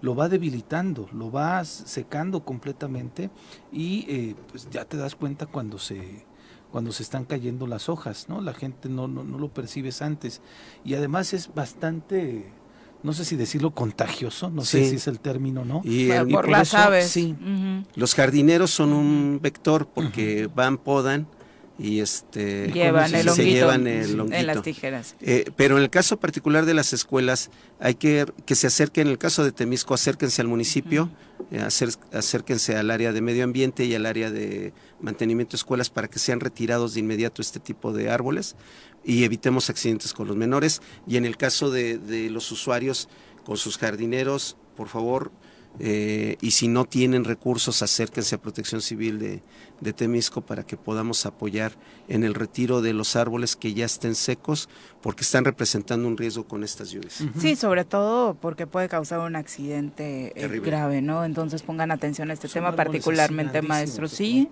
Lo va debilitando, lo va secando completamente y eh, pues ya te das cuenta cuando se cuando se están cayendo las hojas, ¿no? La gente no, no, no lo percibes antes. Y además es bastante no sé si decirlo contagioso, no sé si es el término, ¿no? Y, por, las aves. Sí. Los jardineros son un vector porque van, podan y este llevan el se llevan el en las tijeras. Eh, pero en el caso particular de las escuelas, hay que que se acerquen, en el caso de Temisco, acérquense al municipio, eh, acérquense al área de medio ambiente y al área de mantenimiento de escuelas para que sean retirados de inmediato este tipo de árboles y evitemos accidentes con los menores. Y en el caso de, de los usuarios con sus jardineros, por favor, eh, y si no tienen recursos, acérquense a Protección Civil de, de, Temisco para que podamos apoyar en el retiro de los árboles que ya estén secos, porque están representando un riesgo con estas lluvias. Sí, sobre todo porque puede causar un accidente eh, grave, ¿no? Entonces pongan atención a este tema, particularmente maestros. Sí,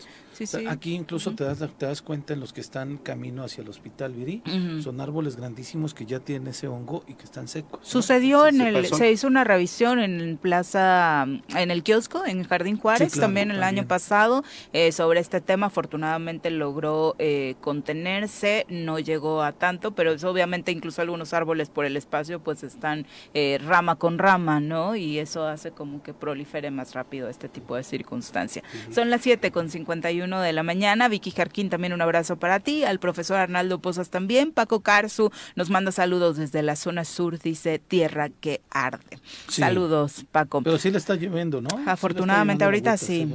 Aquí incluso te, das, te das cuenta en los que están camino hacia el hospital Viri, son árboles grandísimos que ya tienen ese hongo y que están secos. Sucedió en el, se hizo una revisión en Plaza, en el kiosco, en Jardín Juárez, también el año pasado, eh, sobre este tema. Afortunadamente logró eh, contenerse, no llegó a tanto, pero es obviamente incluso algunos árboles por el espacio pues están eh, rama con rama, ¿no? Y eso hace como que prolifere más rápido este tipo de circunstancia. Son las 7 con 51 de la mañana. Vicky Jarquín, también un abrazo para ti. Al profesor Arnaldo Pozas también. Paco Carzu nos manda saludos desde la zona sur, dice Tierra que arde. Saludos, Paco. Pero sí le está lloviendo, ¿no? Afortunadamente, ahorita sí.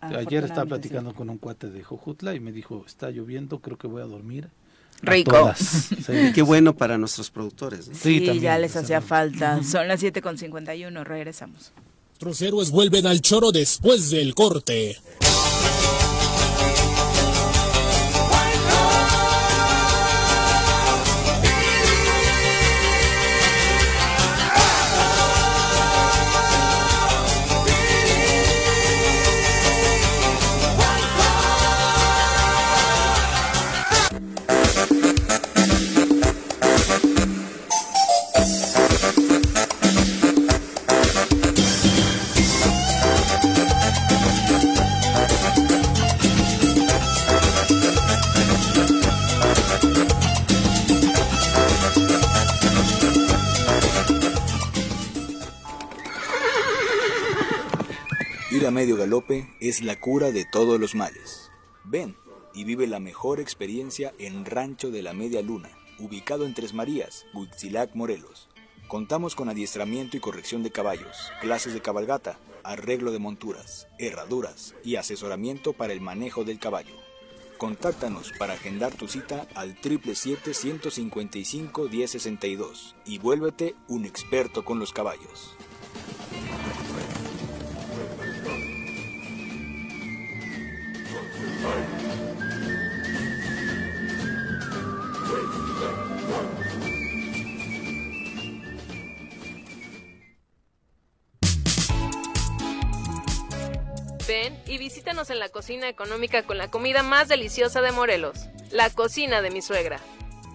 Ayer estaba platicando con un cuate de Jojutla y me dijo, está lloviendo, creo que voy a dormir. Rico. Qué bueno para nuestros productores. Sí, ya les hacía falta. Son las 7.51, regresamos. Nuestros héroes vuelven al choro después del corte. Es la cura de todos los males. Ven y vive la mejor experiencia en Rancho de la Media Luna, ubicado en Tres Marías, Huitzilac, Morelos. Contamos con adiestramiento y corrección de caballos, clases de cabalgata, arreglo de monturas, herraduras y asesoramiento para el manejo del caballo. Contáctanos para agendar tu cita al 777-155-1062 y vuélvete un experto con los caballos. Ven y visítanos en la cocina económica con la comida más deliciosa de Morelos, la cocina de mi suegra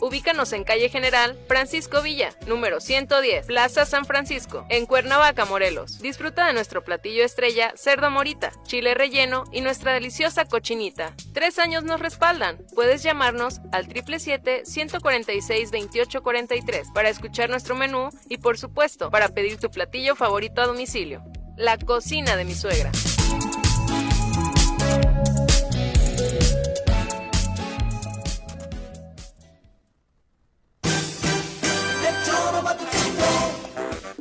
Ubícanos en calle General Francisco Villa, número 110, Plaza San Francisco, en Cuernavaca, Morelos. Disfruta de nuestro platillo estrella, cerdo morita, chile relleno y nuestra deliciosa cochinita. Tres años nos respaldan. Puedes llamarnos al 777-146-2843 para escuchar nuestro menú y, por supuesto, para pedir tu platillo favorito a domicilio. La cocina de mi suegra.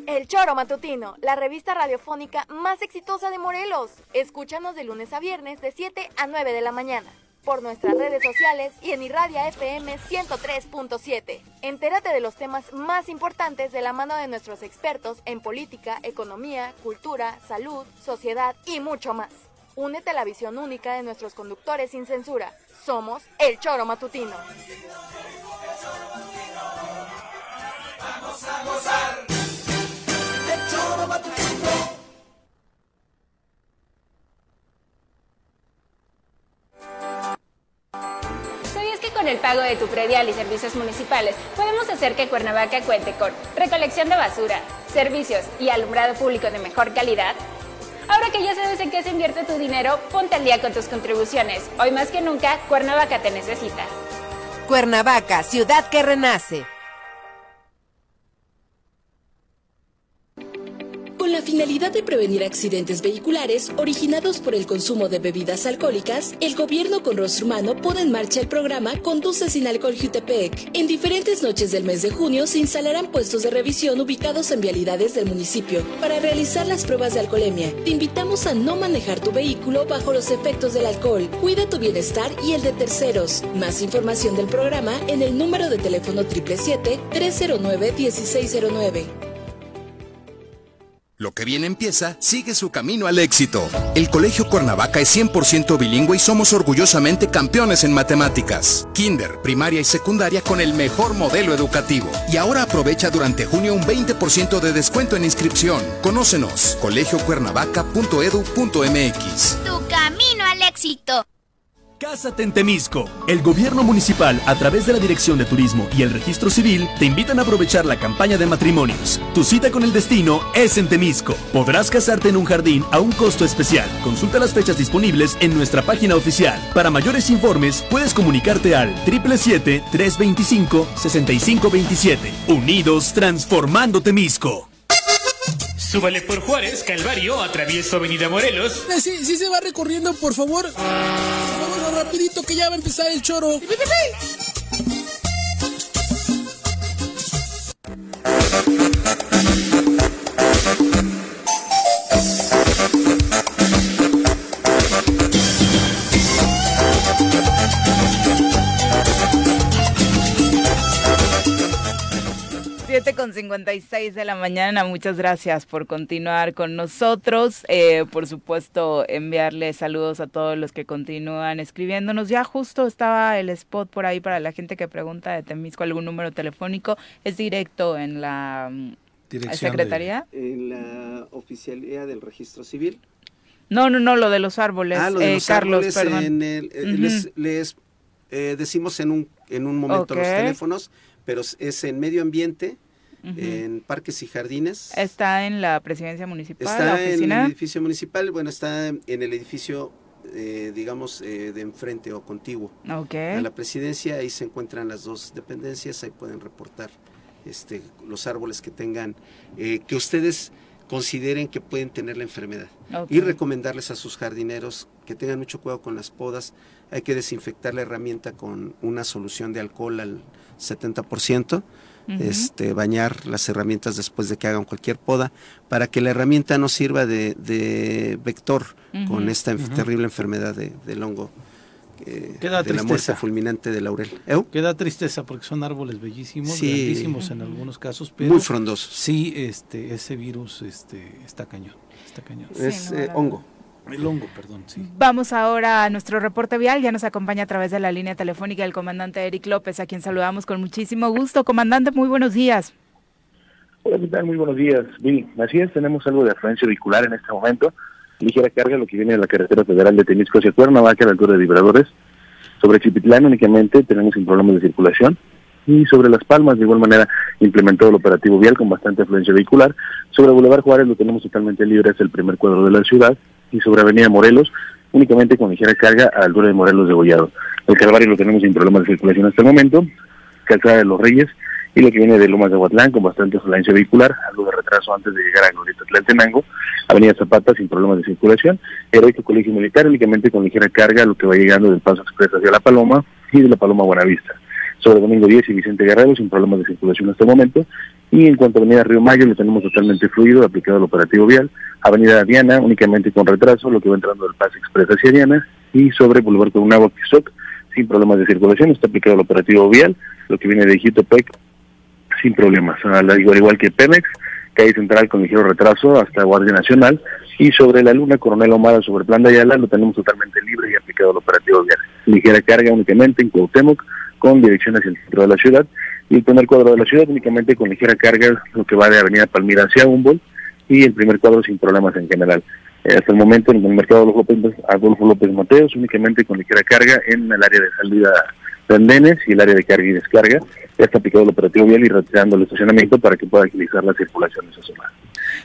El Choro Matutino, la revista radiofónica más exitosa de Morelos. Escúchanos de lunes a viernes de 7 a 9 de la mañana. Por nuestras redes sociales y en Irradia FM 103.7. Entérate de los temas más importantes de la mano de nuestros expertos en política, economía, cultura, salud, sociedad y mucho más. Únete a la visión única de nuestros conductores sin censura. Somos El Choro Matutino. Vamos a gozar. Pago de tu predial y servicios municipales podemos hacer que Cuernavaca cuente con recolección de basura, servicios y alumbrado público de mejor calidad? Ahora que ya sabes en qué se invierte tu dinero, ponte al día con tus contribuciones. Hoy más que nunca, Cuernavaca te necesita. Cuernavaca, ciudad que renace. Con la finalidad de prevenir accidentes vehiculares originados por el consumo de bebidas alcohólicas, el gobierno con rostro humano pone en marcha el programa Conduce sin alcohol Jutepec. En diferentes noches del mes de junio se instalarán puestos de revisión ubicados en vialidades del municipio para realizar las pruebas de alcoholemia. Te invitamos a no manejar tu vehículo bajo los efectos del alcohol. Cuida tu bienestar y el de terceros. Más información del programa en el número de teléfono 777-309-1609. Lo que bien empieza, sigue su camino al éxito. El Colegio Cuernavaca es 100% bilingüe y somos orgullosamente campeones en matemáticas. Kinder, primaria y secundaria con el mejor modelo educativo. Y ahora aprovecha durante junio un 20% de descuento en inscripción. Conócenos, colegiocuernavaca.edu.mx. Tu camino al éxito. Cásate en Temisco. El gobierno municipal, a través de la Dirección de Turismo y el Registro Civil, te invitan a aprovechar la campaña de matrimonios. Tu cita con el destino es en Temisco. Podrás casarte en un jardín a un costo especial. Consulta las fechas disponibles en nuestra página oficial. Para mayores informes, puedes comunicarte al 777-325-6527. Unidos transformando Temisco. Súbale por Juárez, Calvario, atravieso Avenida Morelos. Eh, sí, sí se va recorriendo, por favor. Por favor, rapidito que ya va a empezar el choro. Con 56 de la mañana. Muchas gracias por continuar con nosotros. Eh, por supuesto, enviarle saludos a todos los que continúan escribiéndonos. Ya justo estaba el spot por ahí para la gente que pregunta de Temisco algún número telefónico. Es directo en la mm, secretaría. En la oficialía del registro civil. No, no, no, lo de los árboles. Ah, lo de eh, los Carlos, árboles perdón. Eh, les, decimos en un, en un momento los teléfonos, pero es en medio ambiente en parques y jardines. ¿Está en la presidencia municipal? Está en el edificio municipal, bueno, está en el edificio, eh, digamos, eh, de enfrente o contiguo. A la presidencia, ahí se encuentran las dos dependencias, ahí pueden reportar este, los árboles que tengan, eh, que ustedes consideren que pueden tener la enfermedad. Y recomendarles a sus jardineros que tengan mucho cuidado con las podas. Hay que desinfectar la herramienta con una solución de alcohol al 70% este, bañar las herramientas después de que hagan cualquier poda, para que la herramienta no sirva de, vector con esta terrible enfermedad de, del hongo. Eh, de la muerte fulminante de laurel. Queda tristeza porque son árboles bellísimos, grandísimos en algunos casos, pero muy frondosos. Sí, este, ese virus este, está cañón, está cañón. es eh, hongo. El hongo, perdón, sí. Vamos ahora a nuestro reporte vial. Ya nos acompaña a través de la línea telefónica el comandante Eric López, a quien saludamos con muchísimo gusto. Comandante, muy buenos días. Hola, ¿qué tal? Muy buenos días. Bien, así es, tenemos algo de afluencia vehicular en este momento. Ligera carga, lo que viene de la carretera federal de Temisco hacia Cuernavaca, a la altura de Vibradores. Sobre Chipitlán únicamente tenemos un problema de circulación. y sobre Las Palmas de igual manera implementado el operativo vial con bastante afluencia vehicular. Sobre Boulevard Juárez lo tenemos totalmente libre, es el primer cuadro de la ciudad y sobre Avenida Morelos únicamente con ligera carga a altura de Morelos de Gollado. El Calvario lo tenemos sin problemas de circulación hasta el momento, Calzada de los Reyes y lo que viene de Lomas de Aguatlán con bastante afluencia vehicular, algo de retraso antes de llegar a Glorieta Tlaltenango, Avenida Zapata sin problemas de circulación, Heroico Colegio Militar únicamente con ligera carga lo que va llegando del Paso Express hacia La Paloma y de La Paloma a Buenavista. Sobre Domingo 10 y Vicente Guerrero sin problemas de circulación hasta el momento. Y en cuanto a Avenida Río Mayo lo tenemos totalmente fluido, aplicado el operativo vial. Avenida Diana únicamente con retraso, lo que va entrando del Paso Express hacia Diana. Y sobre Boulevard Comunagua Tizoc sin problemas de circulación, está aplicado el operativo vial, lo que viene de Jutepec sin problemas, al igual, igual que Pemex, calle central con ligero retraso hasta Guardia Nacional, y sobre la Luna Coronel Omar sobre Plan de Ayala lo tenemos totalmente libre y aplicado el operativo vial. Ligera carga únicamente en Cuauhtémoc con dirección hacia el centro de la ciudad, y el primer cuadro de la ciudad únicamente con ligera carga lo que va de Avenida Palmira hacia Humboldt, y el primer cuadro sin problemas en general. Eh, hasta el momento en el mercado Adolfo López, Adolfo López Mateos únicamente con ligera carga en el área de salida de andenes y el área de carga y descarga. Ya está aplicado el operativo vial y retirando el estacionamiento para que pueda agilizar la circulación de esa zona.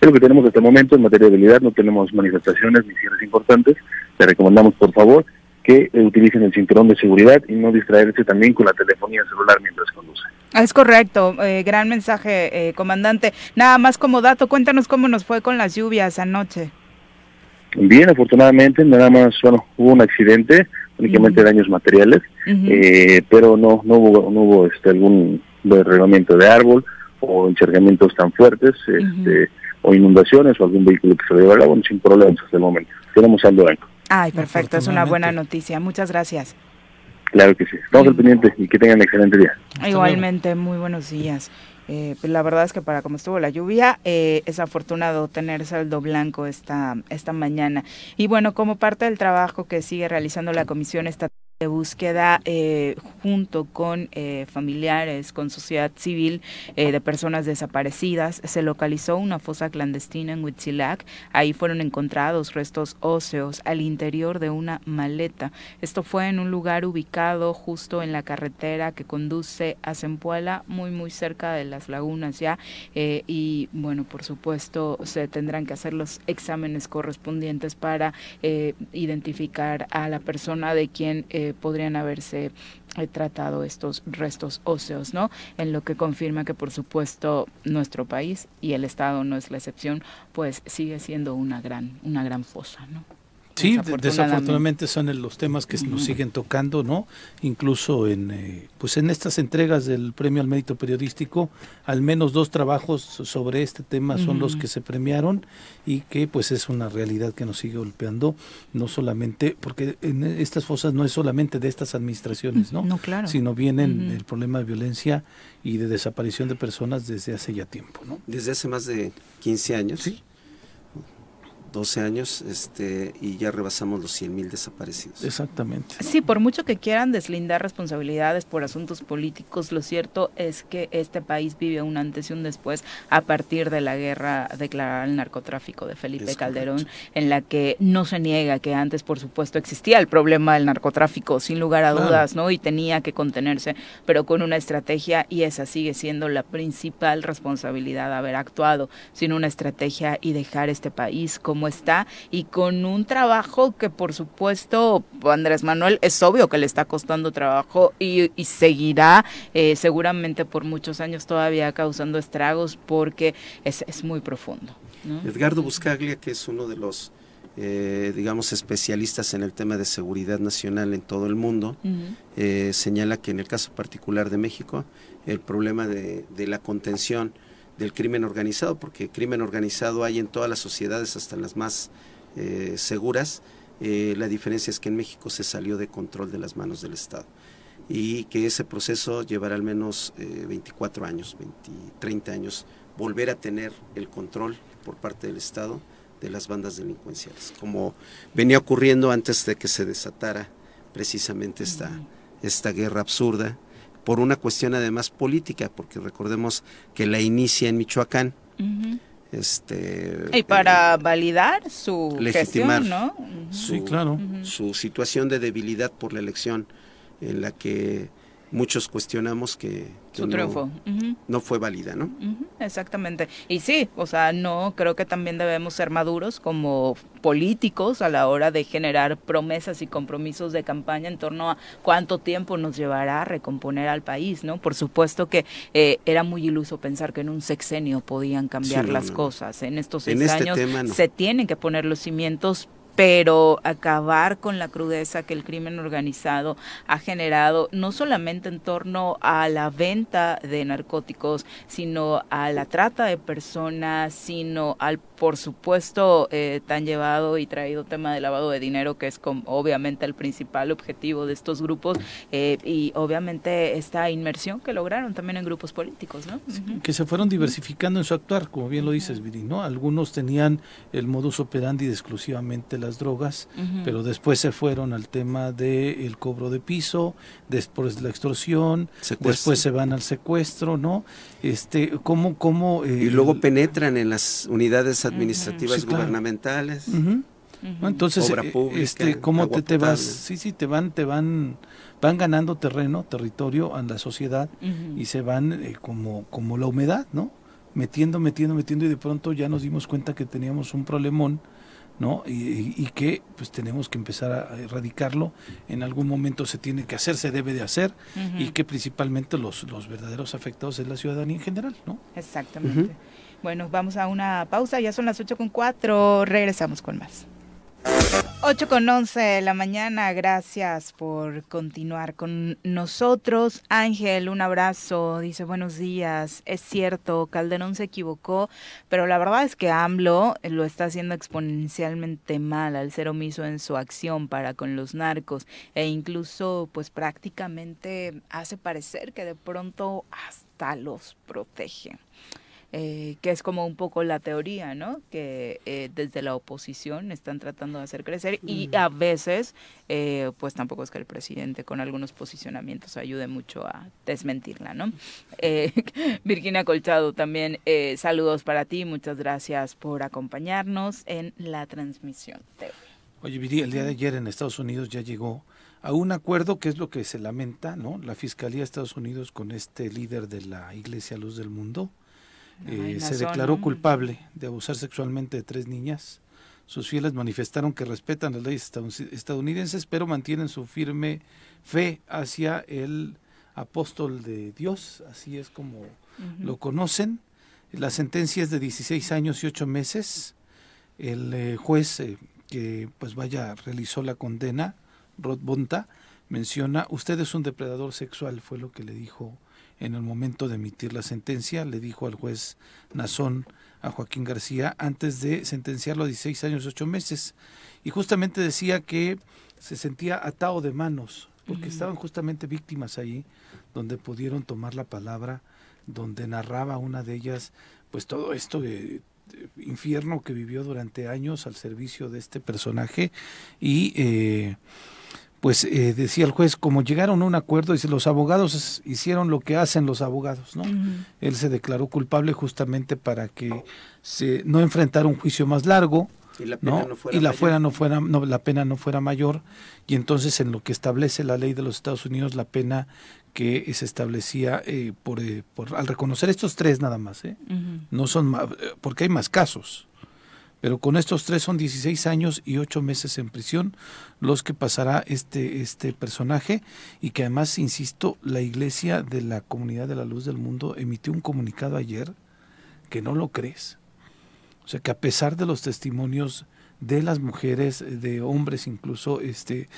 Es lo que tenemos hasta el momento en materia de habilidad, no tenemos manifestaciones ni cierres importantes. Le recomendamos, por favor, que utilicen el cinturón de seguridad y no distraerse también con la telefonía celular mientras conduce. Es correcto, eh, gran mensaje, eh, comandante. Nada más como dato, cuéntanos cómo nos fue con las lluvias anoche. Bien, afortunadamente, nada más, bueno, hubo un accidente, únicamente daños materiales, eh, pero no no hubo, no hubo este, algún derribamiento de árbol o enchargamientos tan fuertes este, o inundaciones o algún vehículo que se le llevó al agua, sin problemas hasta el momento. Tenemos saldo blanco. Ay, perfecto, es una buena noticia. Muchas gracias. Claro que sí. Estamos al pendiente y que tengan un excelente día. Igualmente, muy buenos días. Eh, pues la verdad es que para como estuvo la lluvia, eh, es afortunado tener saldo blanco esta, esta mañana. Y bueno, como parte del trabajo que sigue realizando la Comisión Estatal de búsqueda eh, junto con eh, familiares, con sociedad civil eh, de personas desaparecidas. Se localizó una fosa clandestina en Huitzilac. Ahí fueron encontrados restos óseos al interior de una maleta. Esto fue en un lugar ubicado justo en la carretera que conduce a Zempuela, muy muy cerca de las lagunas ya. y bueno, por supuesto, se tendrán que hacer los exámenes correspondientes para identificar a la persona de quien podrían haberse eh, tratado estos restos óseos, ¿no? En lo que confirma que, por supuesto, nuestro país y el Estado no es la excepción, pues sigue siendo una gran, una gran fosa, ¿no? Sí, desafortunadamente son los temas que nos siguen tocando, ¿no? Incluso en, eh, pues en estas entregas del Premio al Mérito Periodístico, al menos dos trabajos sobre este tema son los que se premiaron y que pues es una realidad que nos sigue golpeando, no solamente, porque en estas fosas no es solamente de estas administraciones, ¿no? No, claro. Sino vienen el problema de violencia y de desaparición de personas desde hace ya tiempo, ¿no? Desde hace más de 15 años. Sí 12 años este, y ya rebasamos los 100 mil desaparecidos. Exactamente. Sí, por mucho que quieran deslindar responsabilidades por asuntos políticos, lo cierto es que este país vive un antes y un después a partir de la guerra declarada al narcotráfico de Felipe Calderón, en la que no se niega que antes, por supuesto, existía el problema del narcotráfico, sin lugar a dudas, ¿no? Y tenía que contenerse, pero con una estrategia y esa sigue siendo la principal responsabilidad haber actuado sin una estrategia y dejar este país como está y con un trabajo que por supuesto Andrés Manuel es obvio que le está costando trabajo y, seguirá eh, seguramente por muchos años todavía causando estragos porque es, es muy profundo. Edgardo Buscaglia, que es uno de los eh, digamos, especialistas en el tema de seguridad nacional en todo el mundo, eh, señala que en el caso particular de México, el problema de, de la contención del crimen organizado, porque crimen organizado hay en todas las sociedades, hasta en las más eh, seguras. Eh, la diferencia es que en México se salió de control de las manos del Estado y que ese proceso llevará al menos 24 eh, años, 20, 30 años, volver a tener el control por parte del Estado de las bandas delincuenciales, como venía ocurriendo antes de que se desatara precisamente esta, esta guerra absurda por una cuestión además política, porque recordemos que la inicia en Michoacán. Este, y para eh, validar su legitimar gestión, ¿no? su, claro. su situación de debilidad por la elección en la que muchos cuestionamos que, su triunfo no, fue válida, ¿no? Exactamente. Y sí, o sea, no creo que también debemos ser maduros como políticos a la hora de generar promesas y compromisos de campaña en torno a cuánto tiempo nos llevará a recomponer al país, ¿no? Por supuesto que eh, era muy iluso pensar que en un sexenio podían cambiar las cosas. En estos seis este años se tienen que poner los cimientos pero acabar con la crudeza que el crimen organizado ha generado, no solamente en torno a la venta de narcóticos, sino a la trata de personas, sino al por supuesto, eh, tan llevado y traído tema de lavado de dinero, que es obviamente el principal objetivo de estos grupos, eh, y obviamente esta inmersión que lograron también en grupos políticos, ¿no? Que se fueron diversificando en su actuar, como bien lo dices, Viri, ¿no? Algunos tenían el modus operandi de exclusivamente las drogas, pero después se fueron al tema del el cobro de piso, después la extorsión, después se van al secuestro, ¿no? Este, ¿cómo, cómo, y luego eh, penetran en las unidades administrativas gubernamentales. entonces, eh, este, ¿cómo te, te, vas? Sí, sí, te van, te van, van ganando terreno, territorio a la sociedad y se van eh, como, como la humedad, ¿no? Metiendo, metiendo, metiendo y de pronto ya nos dimos cuenta que teníamos un problemón, ¿no? Y, que pues tenemos que empezar a erradicarlo. En algún momento se tiene que hacer, se debe de hacer y que principalmente los, los verdaderos afectados es la ciudadanía en general, ¿no? Exactamente. Bueno, vamos a una pausa, ya son las 8 con 4, regresamos con más. 8 con 11 de la mañana, gracias por continuar con nosotros. Ángel, un abrazo, dice buenos días. Es cierto, Calderón se equivocó, pero la verdad es que AMLO lo está haciendo exponencialmente mal al ser omiso en su acción para con los narcos e incluso pues prácticamente hace parecer que de pronto hasta los protege. Eh, que es como un poco la teoría, ¿no? Que eh, desde la oposición están tratando de hacer crecer y a veces, eh, pues tampoco es que el presidente con algunos posicionamientos ayude mucho a desmentirla, ¿no? Virginia Colchado también, saludos para ti, muchas gracias por acompañarnos en la transmisión Oye, Viri, el día de ayer en Estados Unidos ya llegó a un acuerdo que es lo que se lamenta, ¿no? La Fiscalía de Estados Unidos con este líder de la Iglesia Luz del Mundo, eh, se declaró culpable de abusar sexualmente de tres niñas. Sus fieles manifestaron que respetan las leyes estadounidenses, pero mantienen su firme fe hacia el apóstol de Dios, así es como lo conocen. La sentencia es de 16 años y 8 meses. El eh, juez eh, que pues vaya realizó la condena, Rod Bonta, menciona, usted es un depredador sexual, fue lo que le dijo en el momento de emitir la sentencia, le dijo al juez Nazón a Joaquín García antes de sentenciarlo a 16 años y 8 meses. Y justamente decía que se sentía atado de manos, porque estaban justamente víctimas ahí, donde pudieron tomar la palabra, donde narraba una de ellas, pues todo esto de, infierno que vivió durante años al servicio de este personaje y eh, pues eh, decía el juez, como llegaron a un acuerdo, dice, los abogados hicieron lo que hacen los abogados, ¿no? Él se declaró culpable justamente para que se no enfrentara un juicio más largo, y la pena no, fuera, y la, fuera no fuera no, la pena no fuera mayor. Y entonces en lo que establece la ley de los Estados Unidos la pena que se establecía eh, por, eh, por, al reconocer estos tres nada más ¿eh? no son porque hay más casos pero con estos tres son 16 años y 8 meses en prisión los que pasará este, este personaje y que además, insisto, la Iglesia de la Comunidad de la Luz del Mundo emitió un comunicado ayer que no lo crees. O sea que a pesar de los testimonios de las mujeres, de hombres incluso, este,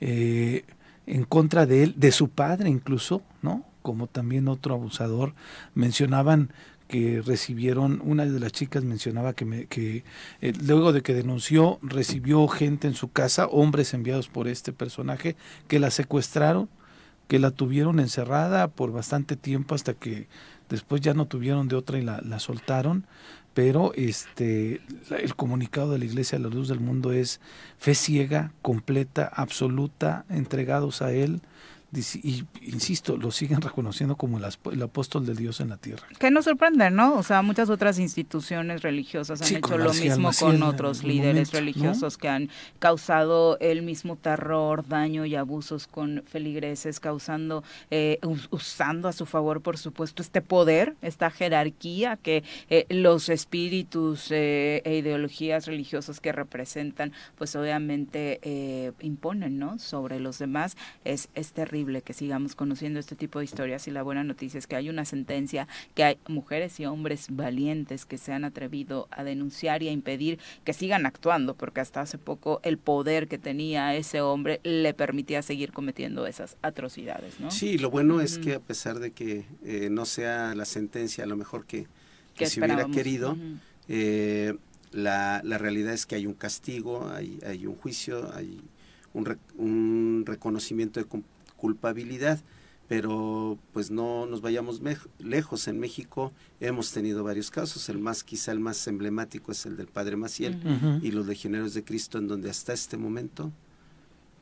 eh, en contra de él, de su padre incluso, ¿no? Como también otro abusador, mencionaban que recibieron, una de las chicas mencionaba que, me, que eh, luego de que denunció, recibió gente en su casa, hombres enviados por este personaje, que la secuestraron, que la tuvieron encerrada por bastante tiempo hasta que después ya no tuvieron de otra y la, la soltaron. Pero este el comunicado de la Iglesia de la Luz del Mundo es fe ciega, completa, absoluta, entregados a Él, y insisto, lo siguen reconociendo como el, apóstol de Dios en la tierra. Que nos sorprende, ¿no? O sea, muchas otras instituciones religiosas han hecho lo mismo con otros líderes religiosos que han causado el mismo terror, daño y abusos con feligreses, causando, eh, usando a su favor, por supuesto, este poder, esta jerarquía que eh, los espíritus eh, e ideologías religiosas que representan, pues obviamente imponen, ¿no? Sobre los demás. Es, es terrible que sigamos conociendo este tipo de historias y la buena noticia es que hay una sentencia, que hay mujeres y hombres valientes que se han atrevido a denunciar y a impedir que sigan actuando, porque hasta hace poco el poder que tenía ese hombre le permitía seguir cometiendo esas atrocidades, ¿no? Sí, lo bueno es que a pesar de que eh, no sea la sentencia a lo mejor que, que se hubiera querido, eh, la, la realidad es que hay un castigo, hay, hay un juicio, hay un, un reconocimiento de culpabilidad, pero pues no nos vayamos lejos. En México hemos tenido varios casos, el más quizá el más emblemático es el del Padre Maciel y los legionarios de Cristo, en donde hasta este momento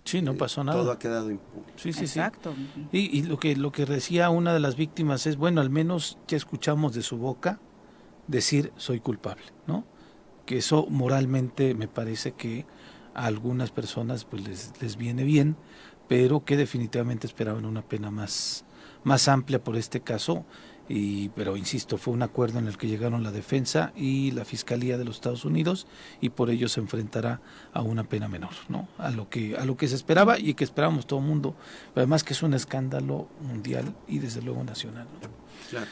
Sí, no eh, pasó nada. Todo ha quedado impune. Sí, sí, Exacto. Y, y, lo que lo que decía una de las víctimas es, bueno, al menos ya escuchamos de su boca decir soy culpable, ¿no? Que eso moralmente me parece que a algunas personas pues les, les viene bien, pero que definitivamente esperaban una pena más, más amplia por este caso. Y, pero insisto, fue un acuerdo en el que llegaron la defensa y la Fiscalía de los Estados Unidos y por ello se enfrentará a una pena menor, ¿no? A lo que, a lo que se esperaba y que esperábamos todo el mundo, además que es un escándalo mundial y desde luego nacional. Claro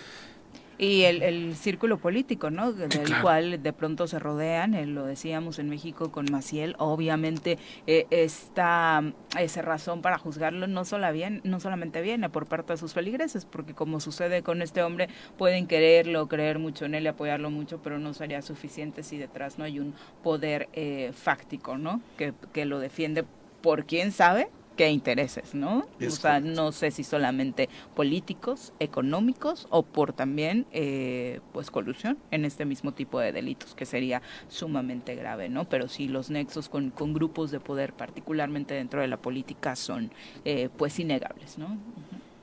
y el, el, círculo político, ¿no? Del cual de pronto se rodean, eh, lo decíamos en México con Maciel, obviamente eh, esta esa razón para juzgarlo no, solo bien, no solamente viene por parte de sus feligreses, porque como sucede con este hombre, pueden quererlo, creer mucho en él y apoyarlo mucho, pero no sería suficiente si detrás no hay un poder eh, fáctico, ¿no? Que, que lo defiende por quién sabe, qué intereses, ¿no? o sea, no sé si solamente políticos, económicos o por también, eh, pues, colusión en este mismo tipo de delitos, que sería sumamente grave, ¿no? Pero sí los nexos con, con grupos de poder, particularmente dentro de la política, son, eh, pues, innegables, ¿no?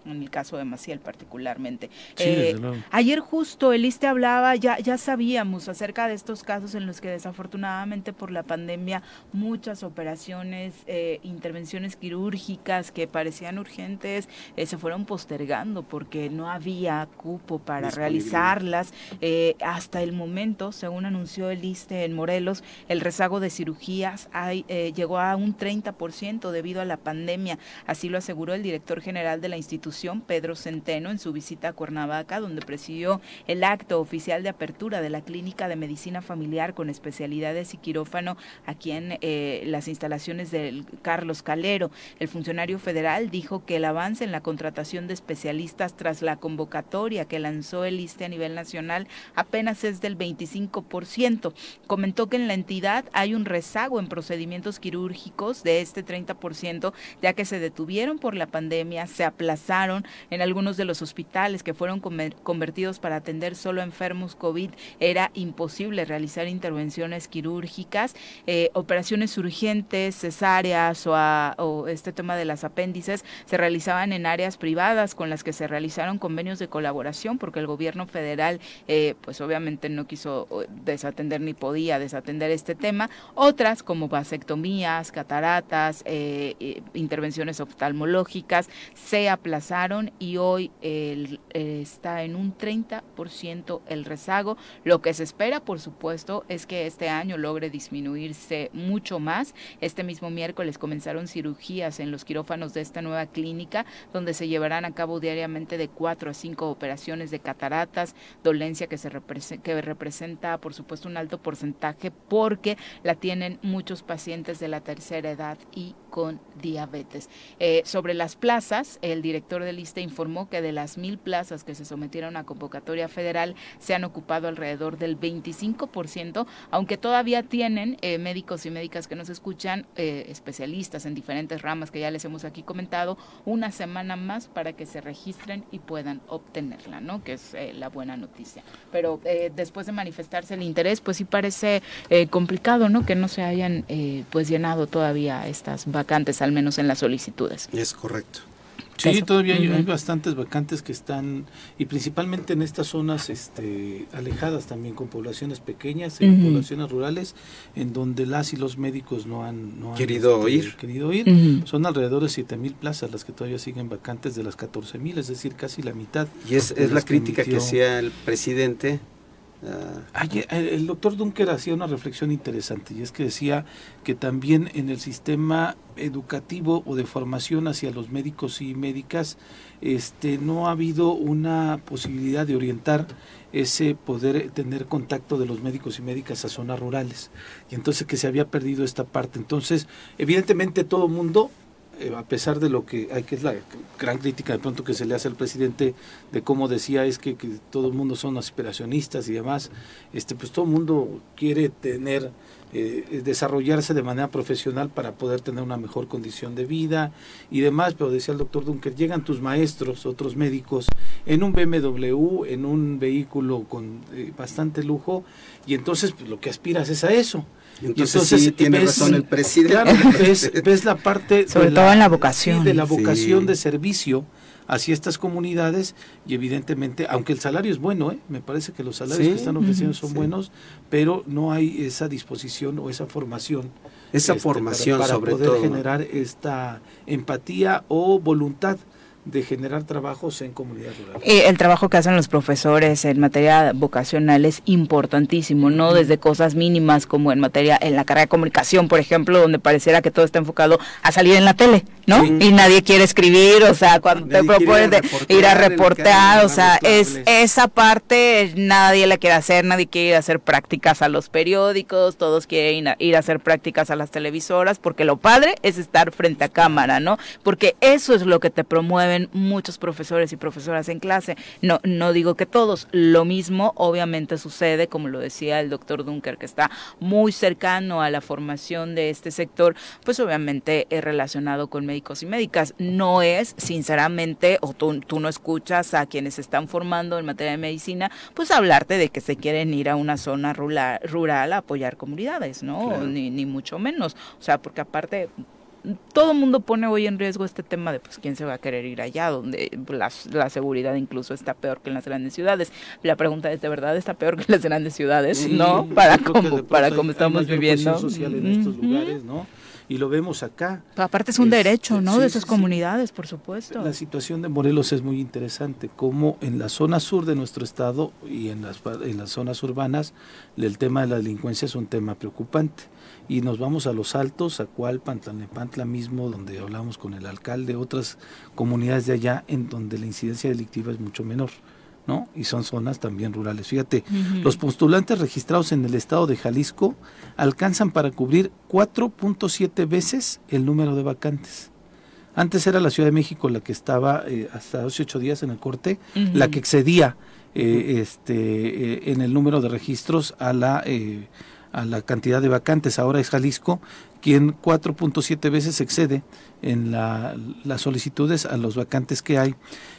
En el caso de Maciel particularmente. Eh, ayer justo el ISTE hablaba, ya, ya sabíamos acerca de estos casos en los que desafortunadamente por la pandemia muchas operaciones, eh, intervenciones quirúrgicas que parecían urgentes eh, se fueron postergando porque no había cupo para realizarlas. hasta el momento, según anunció el ISTE en Morelos, el rezago de cirugías hay, llegó a un 30% debido a la pandemia. Así lo aseguró el director general de la institución Pedro Centeno, en su visita a Cuernavaca, donde presidió el acto oficial de apertura de la Clínica de Medicina Familiar con especialidades y quirófano aquí en eh, las instalaciones del Carlos Calero. El funcionario federal dijo que el avance en la contratación de especialistas tras la convocatoria que lanzó el ISTE a nivel nacional apenas es del 25%. Comentó que en la entidad hay un rezago en procedimientos quirúrgicos de este 30%, ya que se detuvieron por la pandemia, se aplazaron en algunos de los hospitales que fueron convertidos para atender solo enfermos COVID. Era imposible realizar intervenciones quirúrgicas, eh, operaciones urgentes, cesáreas o, este tema de las apéndices se realizaban en áreas privadas con las que se realizaron convenios de colaboración porque el gobierno federal eh, pues obviamente no quiso desatender ni podía desatender este tema. Otras como vasectomías, cataratas, eh, intervenciones oftalmológicas se aplazaron y hoy está en un 30% el rezago. Lo que se espera, por supuesto, es que este año logre disminuirse mucho más. Este mismo miércoles comenzaron cirugías en los quirófanos de esta nueva clínica, donde se llevarán a cabo diariamente de 4 a 5 operaciones de cataratas, dolencia que, se que representa, por supuesto, un alto porcentaje porque la tienen muchos pacientes de la tercera edad y con diabetes. Eh, sobre las plazas, el director de lista informó que de las mil plazas que se sometieron a convocatoria federal se han ocupado alrededor del 25%, aunque todavía tienen eh, médicos y médicas que nos escuchan, eh, especialistas en diferentes ramas que ya les hemos aquí comentado, una semana más para que se registren y puedan obtenerla, ¿no? Que es eh, la buena noticia. Pero después de manifestarse el interés, pues sí parece complicado, ¿no? Que no se hayan pues llenado todavía estas vacantes, al menos en las solicitudes. Es correcto. Sí, todavía hay, bastantes vacantes que están, y principalmente en estas zonas este, alejadas también, con poblaciones pequeñas, en poblaciones rurales, en donde las y los médicos no han, no querido este, ir. Querido ir. Son alrededor de 7 mil plazas las que todavía siguen vacantes de las 14 mil, es decir, casi la mitad. Y es, es la crítica que hacía el presidente Ah, el doctor Dunker hacía una reflexión interesante y es que decía que también en el sistema educativo o de formación hacia los médicos y médicas este, no ha habido una posibilidad de orientar ese poder tener contacto de los médicos y médicas a zonas rurales. Y entonces que se había perdido esta parte. Entonces evidentemente todo mundo eh, a pesar de lo que hay que es la gran crítica de pronto que se le hace al presidente de cómo decía es que, todo el mundo son aspiracionistas y demás, este pues todo el mundo quiere tener eh, desarrollarse de manera profesional para poder tener una mejor condición de vida y demás, pero decía el doctor Dunker, llegan tus maestros, otros médicos, en un BMW, en un vehículo con eh, bastante lujo, y entonces pues, lo que aspiras es a eso. Entonces, sí tiene razón el presidente. ves, la parte... Sobre todo en la vocación. de la vocación de servicio hacia estas comunidades y evidentemente, aunque el salario es bueno, ¿eh? me parece que los salarios que están ofreciendo son buenos, pero no hay esa disposición o esa formación. Esa este, formación para, sobre poder generar esta empatía o voluntad de generar trabajos en comunidades rurales. Y el trabajo que hacen los profesores en materia vocacional es importantísimo, no desde cosas mínimas como en materia en la carrera de comunicación, por ejemplo, donde pareciera que todo está enfocado a salir en la tele, ¿no? Y nadie quiere escribir, o sea, cuando te propones ir a reportar, o sea, es esa parte nadie la quiere hacer, nadie quiere ir a hacer prácticas a los periódicos, todos quieren ir a hacer prácticas a las televisoras, porque lo padre es estar frente a cámara, ¿no? Porque eso es lo que te promueve muchos profesores y profesoras en clase. No, no digo que todos. Lo mismo obviamente sucede, como lo decía el doctor Dunker, que está muy cercano a la formación de este sector, pues obviamente es relacionado con médicos y médicas. No es, sinceramente, o tú, tú no escuchas a quienes están formando en materia de medicina, pues hablarte de que se quieren ir a una zona rural, rural a apoyar comunidades, ¿no? Ni, ni mucho menos. O sea, porque aparte todo el mundo pone hoy en riesgo este tema de pues quién se va a querer ir allá, donde la, seguridad incluso está peor que en las grandes ciudades. La pregunta es, ¿de verdad está peor que en las grandes ciudades? ¿No? Para cómo, para estamos viviendo. social en estos lugares, ¿no? y lo vemos acá. aparte es un derecho, ¿no? de esas comunidades, por supuesto. La situación de Morelos es muy interesante, como en la zona sur de nuestro estado y en las, en las zonas urbanas el tema de la delincuencia es un tema preocupante y nos vamos a los altos, a Cualpan, Tlalnepantla mismo, donde hablamos con el alcalde, otras comunidades de allá en donde la incidencia delictiva es mucho menor. ¿no? Y son zonas también rurales. Fíjate, los postulantes registrados en el estado de Jalisco alcanzan para cubrir 4.7 veces el número de vacantes. Antes era la Ciudad de México la que estaba eh, hasta hace ocho días en el corte, la que excedía eh, este, eh, en el número de registros a la a la cantidad de vacantes. Ahora es Jalisco quien 4.7 veces excede en la, las solicitudes a los vacantes que hay.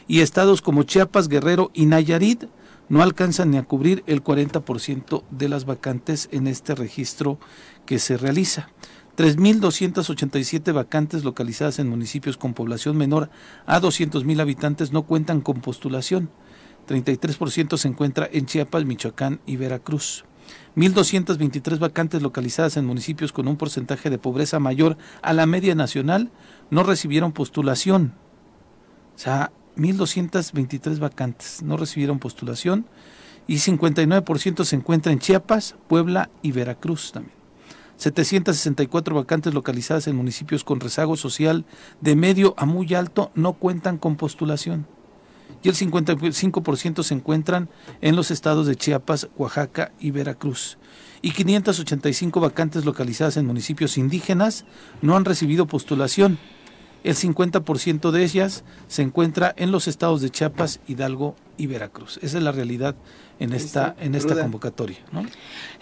Y estados como Chiapas, Guerrero y Nayarit no alcanzan ni a cubrir el 40% de las vacantes en este registro que se realiza. 3.287 vacantes localizadas en municipios con población menor a 200.000 habitantes no cuentan con postulación. 33% se encuentra en Chiapas, Michoacán y Veracruz. 1.223 vacantes localizadas en municipios con un porcentaje de pobreza mayor a la media nacional no recibieron postulación. O sea, 1.223 vacantes no recibieron postulación y 59% se encuentra en Chiapas, Puebla y Veracruz también. 764 vacantes localizadas en municipios con rezago social de medio a muy alto no cuentan con postulación y el 55% se encuentran en los estados de Chiapas, Oaxaca y Veracruz. Y 585 vacantes localizadas en municipios indígenas no han recibido postulación. El 50% de ellas se encuentra en los estados de Chiapas, Hidalgo y Veracruz. Esa es la realidad en esta, en esta convocatoria. ¿no?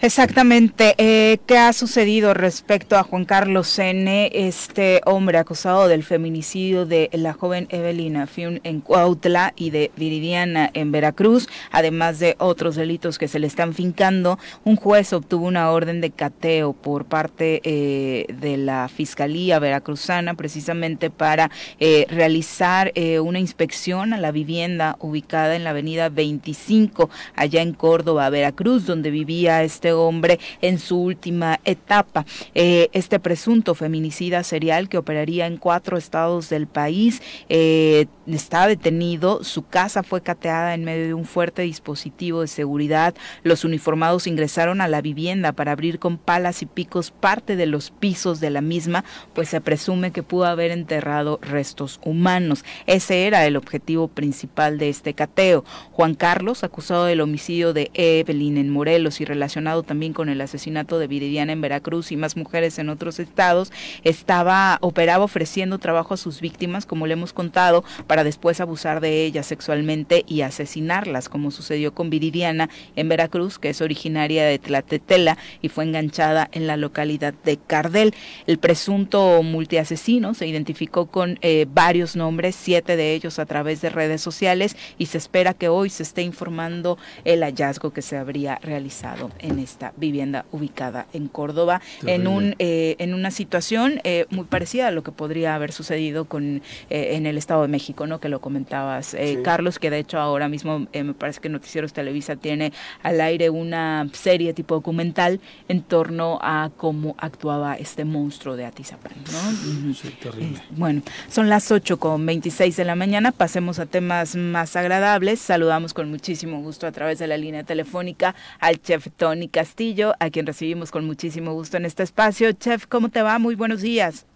Exactamente. Eh, ¿Qué ha sucedido respecto a Juan Carlos N., este hombre acusado del feminicidio de la joven Evelina Fiun en Cuautla y de Viridiana en Veracruz, además de otros delitos que se le están fincando? Un juez obtuvo una orden de cateo por parte eh, de la Fiscalía Veracruzana precisamente para eh, realizar eh, una inspección a la vivienda ubicada en la avenida 25, allá en Córdoba, Veracruz, donde vivía este hombre en su última etapa. Eh, este presunto feminicida serial que operaría en cuatro estados del país eh, está detenido. Su casa fue cateada en medio de un fuerte dispositivo de seguridad. Los uniformados ingresaron a la vivienda para abrir con palas y picos parte de los pisos de la misma, pues se presume que pudo haber enterrado restos humanos. Ese era el objetivo principal de este cateo. Juan Carlos, acusado del homicidio de Evelyn en Morelos y relacionado también con el asesinato de Viridiana en Veracruz y más mujeres en otros estados, estaba, operaba ofreciendo trabajo a sus víctimas, como le hemos contado, para después abusar de ellas sexualmente y asesinarlas, como sucedió con Viridiana en Veracruz, que es originaria de Tlatetela y fue enganchada en la localidad de Cardel. El presunto multiasesino se identificó con eh, varios nombres, siete de ellos a través de redes sociales, y se espera que hoy se esté informando el hallazgo que se habría realizado en esta vivienda ubicada en Córdoba en un eh, en una situación eh, muy parecida a lo que podría haber sucedido con eh, en el Estado de México, ¿no? Que lo comentabas, Carlos, que de hecho ahora mismo me parece que Noticieros Televisa tiene al aire una serie tipo documental en torno a cómo actuaba este monstruo de Atizapán, ¿no? Sí, terrible. bueno, son las 8 con 26 de la mañana, pasemos a temas más agradables. Saludamos con muchísimo gusto a través de la línea telefónica al chef Tony Castillo, a quien recibimos con muchísimo gusto en este espacio. Chef, ¿cómo te va? Muy buenos días.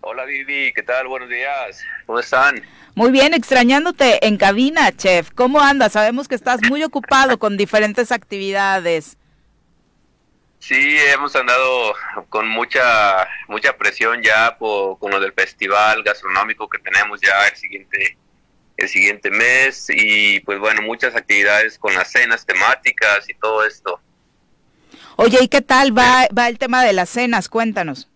Hola Vivi, ¿qué tal? Buenos días. ¿Cómo están? Muy bien, extrañándote en cabina, chef. ¿Cómo andas? Sabemos que estás muy ocupado con diferentes actividades. Sí, hemos andado con mucha mucha presión ya por, con lo del festival gastronómico que tenemos ya el siguiente el siguiente mes y pues bueno, muchas actividades con las cenas temáticas y todo esto. Oye, ¿y qué tal va, va el tema de las cenas? Cuéntanos.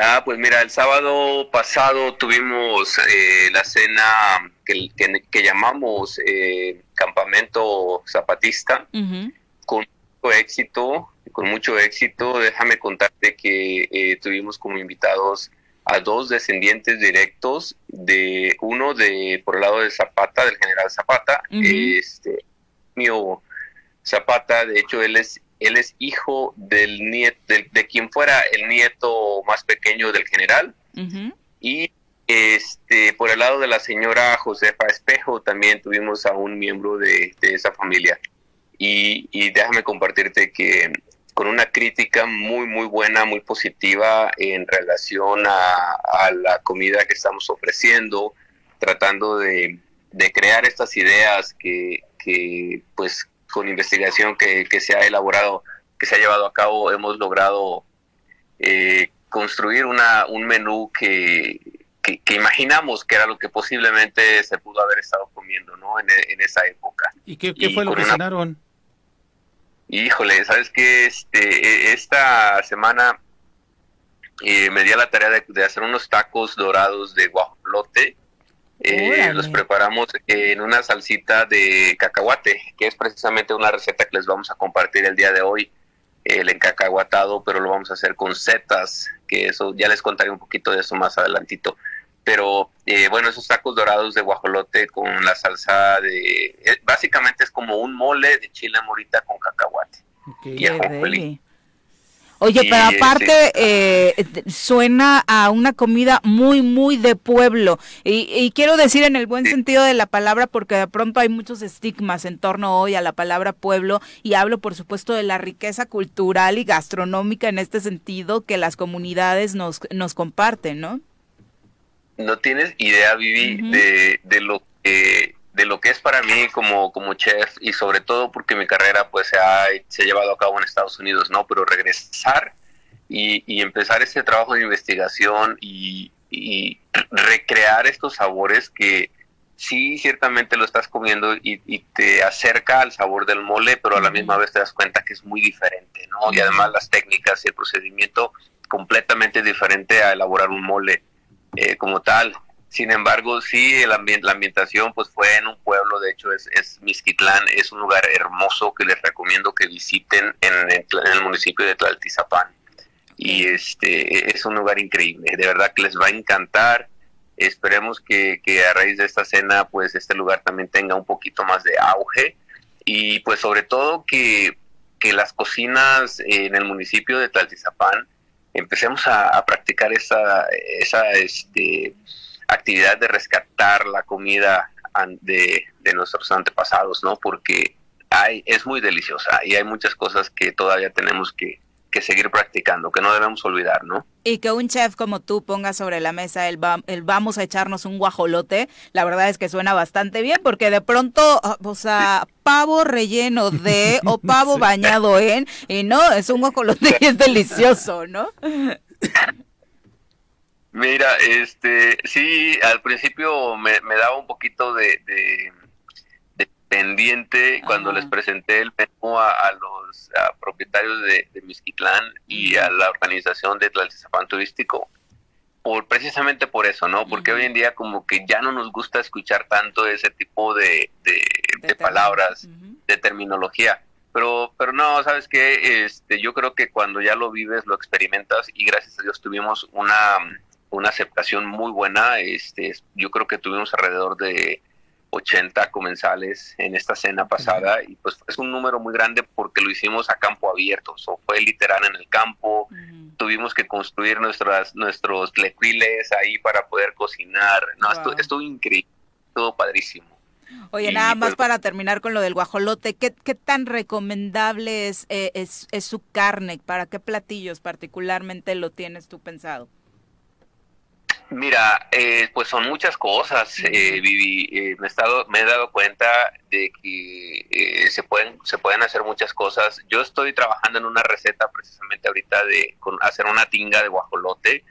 Ah, pues mira, el sábado pasado tuvimos eh, la cena que, que, llamamos eh, Campamento Zapatista, con mucho éxito, con mucho éxito. Déjame contarte que eh, tuvimos como invitados a dos descendientes directos de uno de por el lado de Zapata, del general Zapata, este mío Zapata, de hecho él es él es hijo del nieto de, quien fuera el nieto más pequeño del general. Y este por el lado de la señora Josefa Espejo también tuvimos a un miembro de, esa familia. Y, y, déjame compartirte que con una crítica muy muy buena muy positiva en relación a, la comida que estamos ofreciendo tratando de, de crear estas ideas que, que pues con investigación que, se ha elaborado, que se ha llevado a cabo, hemos logrado eh, construir una, un menú que, que, imaginamos que era lo que posiblemente se pudo haber estado comiendo ¿no? en, esa época. ¿Y qué, fue lo que cenaron? Híjole, sabes que este, e, esta semana eh, me di a la tarea de, de, hacer unos tacos dorados de guajolote. Eh, los preparamos en una salsita de cacahuate, que es precisamente una receta que les vamos a compartir el día de hoy, el encacahuatado, pero lo vamos a hacer con setas, que eso ya les contaré un poquito de eso más adelantito. Pero eh, bueno, esos tacos dorados de guajolote con la salsa de... Eh, básicamente es como un mole de chile morita con cacahuate. Y Oye, pero aparte eh, suena a una comida muy, muy de pueblo. Y, quiero decir en el buen sentido de la palabra, porque de pronto hay muchos estigmas en torno hoy a la palabra pueblo. Y hablo, por supuesto, de la riqueza cultural y gastronómica en este sentido que las comunidades nos, nos comparten, ¿no? No tienes idea, Vivi, de, de lo que de lo que es para mí como, como chef y sobre todo porque mi carrera pues se ha, se ha llevado a cabo en Estados Unidos, ¿no? Pero regresar y, y empezar ese trabajo de investigación y, y, recrear estos sabores que, sí, ciertamente lo estás comiendo y, te acerca al sabor del mole, pero a la misma vez te das cuenta que es muy diferente, ¿no? Y además las técnicas y el procedimiento completamente diferente a elaborar un mole eh, como tal. Sin embargo, sí, el la ambientación pues fue en un pueblo, de hecho es, es Misquitlán, es un lugar hermoso que les recomiendo que visiten en, el municipio de Tlaltizapán. Y este es un lugar increíble, de verdad que les va a encantar. Esperemos que, a raíz de esta cena pues este lugar también tenga un poquito más de auge y pues sobre todo que, que las cocinas en el municipio de Tlaltizapán empecemos a, practicar esa, esa este, actividad de rescatar la comida de, de, nuestros antepasados, ¿no? Porque hay, es muy deliciosa y hay muchas cosas que todavía tenemos que, que seguir practicando, que no debemos olvidar, ¿no? Y que un chef como tú ponga sobre la mesa el, el, vamos a echarnos un guajolote, la verdad es que suena bastante bien, porque de pronto, o sea, pavo relleno de o pavo bañado en, y no, es un guajolote y es delicioso, ¿no? Mira, este, sí, al principio me, daba un poquito de, pendiente cuando les presenté el menú a, los propietarios de, de Misquitlán y a la organización de Tlaltizapán Turístico. Por, precisamente por eso, ¿no? Porque hoy en día como que ya no nos gusta escuchar tanto ese tipo de, palabras, de terminología. Pero, pero no, ¿sabes qué? Este, yo creo que cuando ya lo vives, lo experimentas y gracias a Dios tuvimos una, una aceptación muy buena. Este, yo creo que tuvimos alrededor de 80 comensales en esta cena pasada y pues es un número muy grande porque lo hicimos a campo abierto, o fue literal en el campo, tuvimos que construir nuestras nuestros tlequiles ahí para poder cocinar, no, estuvo, increíble, todo padrísimo. Oye, nada más pues para terminar con lo del guajolote, ¿qué, qué tan recomendable es, eh, es, es su carne? ¿Para qué platillos particularmente lo tienes tú pensado? Mira, eh, pues son muchas cosas, eh, Vivi. Eh, me, he estado, me he dado cuenta de que eh, se pueden se pueden hacer muchas cosas. Yo estoy trabajando en una receta precisamente ahorita de con, hacer una tinga de guajolote.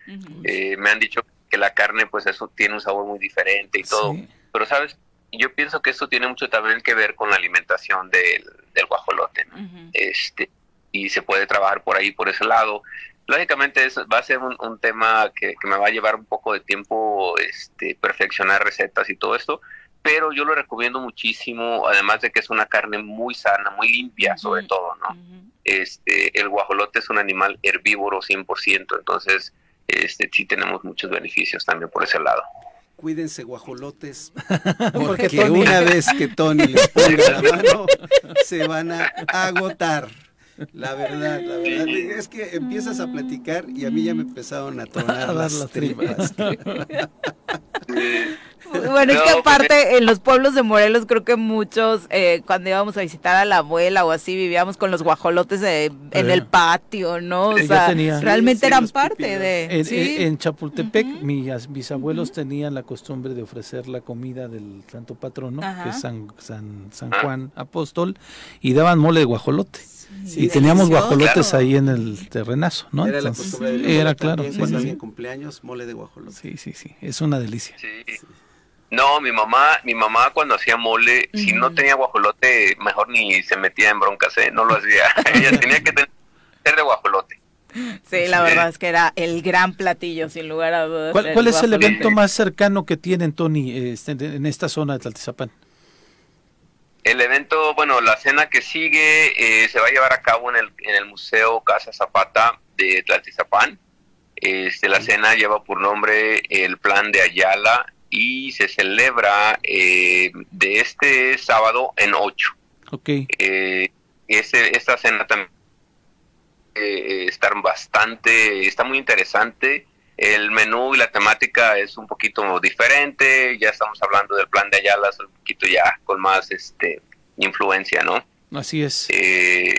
me han dicho que la carne, pues eso tiene un sabor muy diferente y todo. Pero sabes, yo pienso que esto tiene mucho también que ver con la alimentación del, del guajolote. Este y se puede trabajar por ahí por ese lado lógicamente eso va a ser un, tema que, me va a llevar un poco de tiempo este, perfeccionar recetas y todo esto, pero yo lo recomiendo muchísimo, además de que es una carne muy sana, muy limpia sobre todo, ¿no? este, el guajolote es un animal herbívoro 100%, entonces este, sí tenemos muchos beneficios también por ese lado. Cuídense guajolotes, porque, una vez que Tony les ponga la mano, se van a agotar. La verdad, la verdad. Es que empiezas a platicar y a mí ya me empezaron a tronar las, tripas. Bueno, es que aparte en los pueblos de Morelos creo que muchos eh, cuando íbamos a visitar a la abuela o así vivíamos con los guajolotes en el patio, ¿no? O sea, realmente eran parte de... En, Chapultepec mis bisabuelos tenían la costumbre de ofrecer la comida del santo patrono, que es San, San, San Juan Apóstol, y daban mole de guajolote y teníamos guajolotes ahí en el terrenazo, ¿no? Era la costumbre Era claro. cuando había cumpleaños, mole de guajolote. Sí, sí, sí. Es una delicia. No, mi mamá, mi mamá cuando hacía mole, si no tenía guajolote, mejor ni se metía en broncas, ¿eh? No lo hacía. Ella tenía que tener de guajolote. Sí, la verdad es que era el gran platillo, sin lugar a dudas. ¿Cuál, es el evento más cercano que tienen, Tony, este, en esta zona de Tlaltizapán? El evento, bueno, la cena que sigue eh, se va a llevar a cabo en el, en el Museo Casa Zapata de Tlaltizapán. Este, la cena lleva por nombre el Plan de Ayala y se celebra eh, de este sábado en 8. Ok. Eh, esta cena también está bastante, está muy interesante el menú y la temática es un poquito diferente, ya estamos hablando del plan de Ayala, un poquito ya con más este influencia, ¿no? Así es. Eh,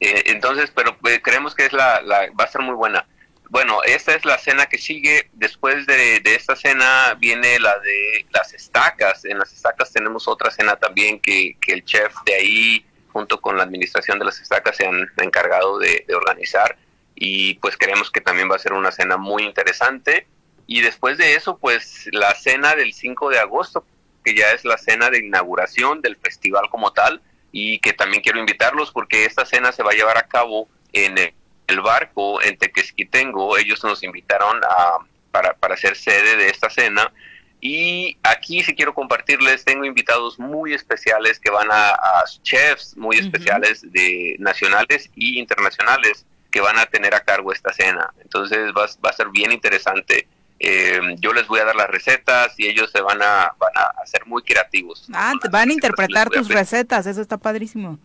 eh, entonces, pero eh, creemos que es la, va a ser muy buena. Bueno, esta es la cena que sigue. Después de, esta cena viene la de las estacas. En las estacas tenemos otra cena también que, el chef de ahí, junto con la administración de las estacas, se han encargado de organizar y pues creemos que también va a ser una cena muy interesante. Y después de eso, pues la cena del 5 de agosto, que ya es la cena de inauguración del festival como tal y que también quiero invitarlos porque esta cena se va a llevar a cabo en el, barco en Tequesquitengo. Ellos nos invitaron a, para, para ser sede de esta cena. Y aquí si quiero compartirles, tengo invitados muy especiales que van a, chefs muy especiales de nacionales y internacionales que van a tener a cargo esta cena. Entonces va, va a ser bien interesante eh, yo les voy a dar las recetas y ellos se van a, van a hacer muy creativos. Ah, van a interpretar tus recetas, eso está padrísimo.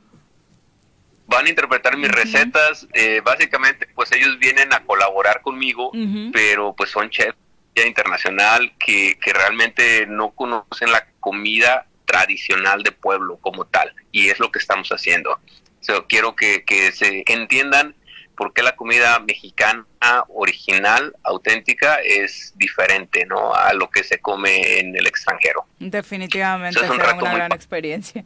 Van a interpretar mis recetas, eh, básicamente pues ellos vienen a colaborar conmigo, pero pues son chefs internacional que, que realmente no conocen la comida tradicional de pueblo como tal y es lo que estamos haciendo. quiero que, que se entiendan por qué la comida mexicana original, auténtica, es diferente ¿no? a lo que se come en el extranjero. Definitivamente es una gran experiencia.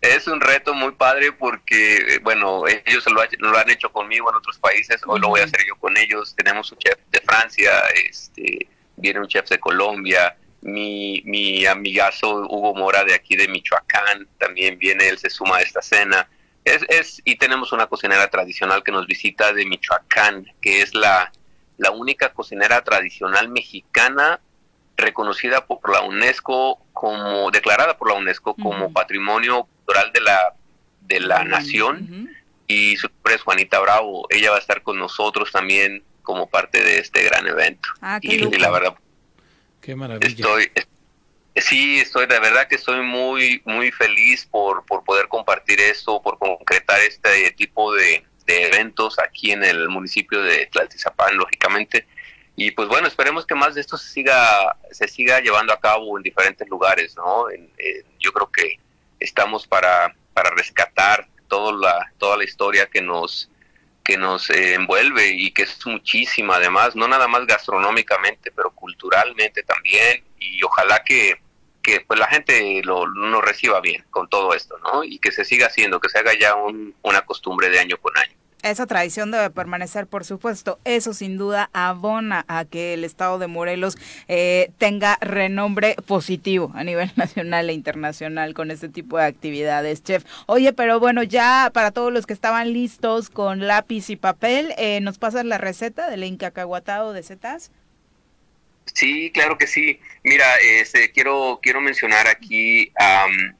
Es un reto muy padre porque, bueno, ellos lo, han hecho conmigo en otros países, hoy lo voy a hacer yo con ellos. Tenemos un chef de Francia, este, viene un chef de Colombia, mi, mi amigazo Hugo Mora de aquí de Michoacán también viene, él se suma a esta cena es, y tenemos una cocinera tradicional que nos visita de Michoacán, que es la, la única cocinera tradicional mexicana reconocida por la UNESCO como, declarada por la UNESCO como Patrimonio Cultural de la, de la Nación. Y su nombre es Juanita Bravo. Ella va a estar con nosotros también como parte de este gran evento. Ah, y, la verdad, qué maravilla. Estoy, Sí, estoy de verdad que estoy muy muy feliz por, por poder compartir esto, por concretar este tipo de, eventos aquí en el municipio de Tlaltizapán, lógicamente. Y pues bueno, esperemos que más de esto se siga se siga llevando a cabo en diferentes lugares, ¿no? yo creo que estamos para, para rescatar toda la toda la historia que nos que nos eh, envuelve y que es muchísima además, no nada más gastronómicamente, pero culturalmente también y ojalá que que pues la gente lo, reciba bien con todo esto, ¿no? Y que se siga haciendo, que se haga ya una costumbre de año con año. Esa tradición debe permanecer, por supuesto. Eso sin duda abona a que el estado de Morelos eh, tenga renombre positivo a nivel nacional e internacional con este tipo de actividades, chef. Oye, pero bueno, ya para todos los que estaban listos con lápiz y papel, eh, ¿nos pasas la receta del encacahuatado de setas? Sí, claro que sí. Mira, este, quiero, quiero mencionar aquí,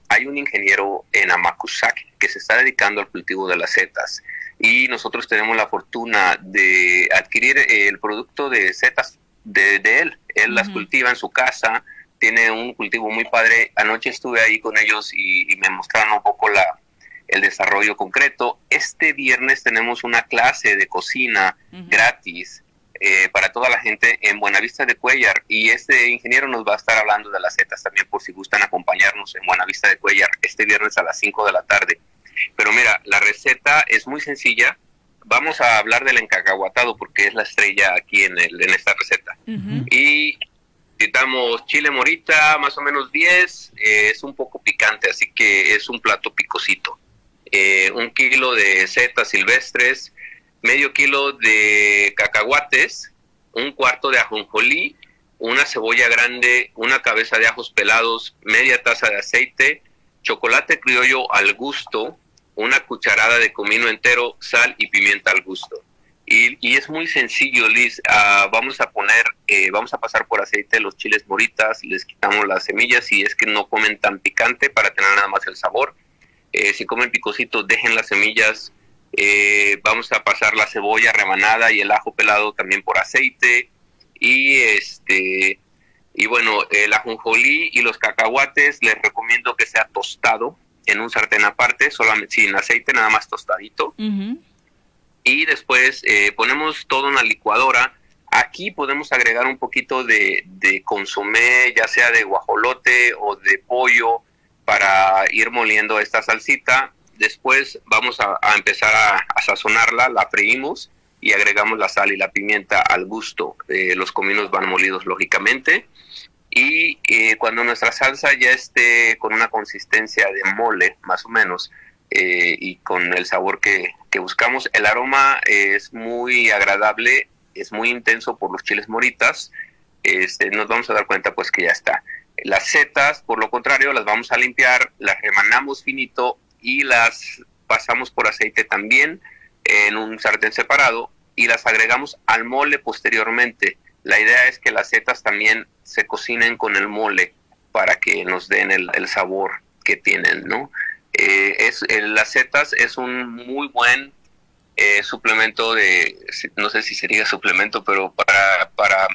hay un ingeniero en Amacuzac que se está dedicando al cultivo de las setas y nosotros tenemos la fortuna de adquirir el producto de setas de, él. Él las cultiva en su casa, tiene un cultivo muy padre. Anoche estuve ahí con ellos y, me mostraron un poco la, el desarrollo concreto. Este viernes tenemos una clase de cocina gratis eh, para toda la gente en Buenavista de Cuellar y este ingeniero nos va a estar hablando de las setas también por si gustan acompañarnos en Buenavista de Cuellar este viernes a las 5 de la tarde. Pero mira, la receta es muy sencilla. Vamos a hablar del encacahuatado porque es la estrella aquí en, el, en esta receta. Y necesitamos chile morita, más o menos 10. Eh, es un poco picante, así que es un plato picosito. Eh, un kilo de setas silvestres, medio kilo de cacahuates, un cuarto de ajonjolí, una cebolla grande, una cabeza de ajos pelados, media taza de aceite, chocolate criollo al gusto, una cucharada de comino entero, sal y pimienta al gusto. Y, es muy sencillo, Liz. Ah, vamos a poner, eh, vamos a pasar por aceite los chiles moritas, les quitamos las semillas y es que no comen tan picante para tener nada más el sabor. Eh, si comen picosito, dejen las semillas eh, vamos a pasar la cebolla rebanada y el ajo pelado también por aceite. Y este y bueno, el ajonjolí y los cacahuates les recomiendo que sea tostado en un sartén aparte, solamente sin aceite, nada más tostadito. Y después eh, ponemos todo en la licuadora. Aquí podemos agregar un poquito de, de consomé, ya sea de guajolote o de pollo, para ir moliendo esta salsita Después vamos a, empezar a, sazonarla, la freímos y agregamos la sal y la pimienta al gusto. Eh, los cominos van molidos lógicamente. Y eh, cuando nuestra salsa ya esté con una consistencia de mole, más o menos, eh, y con el sabor que, buscamos, el aroma es muy agradable, es muy intenso por los chiles moritas, este, nos vamos a dar cuenta pues que ya está. Las setas, por lo contrario, las vamos a limpiar, las remanamos finito y las pasamos por aceite también en un sartén separado y las agregamos al mole posteriormente. La idea es que las setas también se cocinen con el mole para que nos den el, sabor que tienen, ¿no? Eh, es, las setas es un muy buen eh, suplemento de, no sé si sería suplemento, pero para, para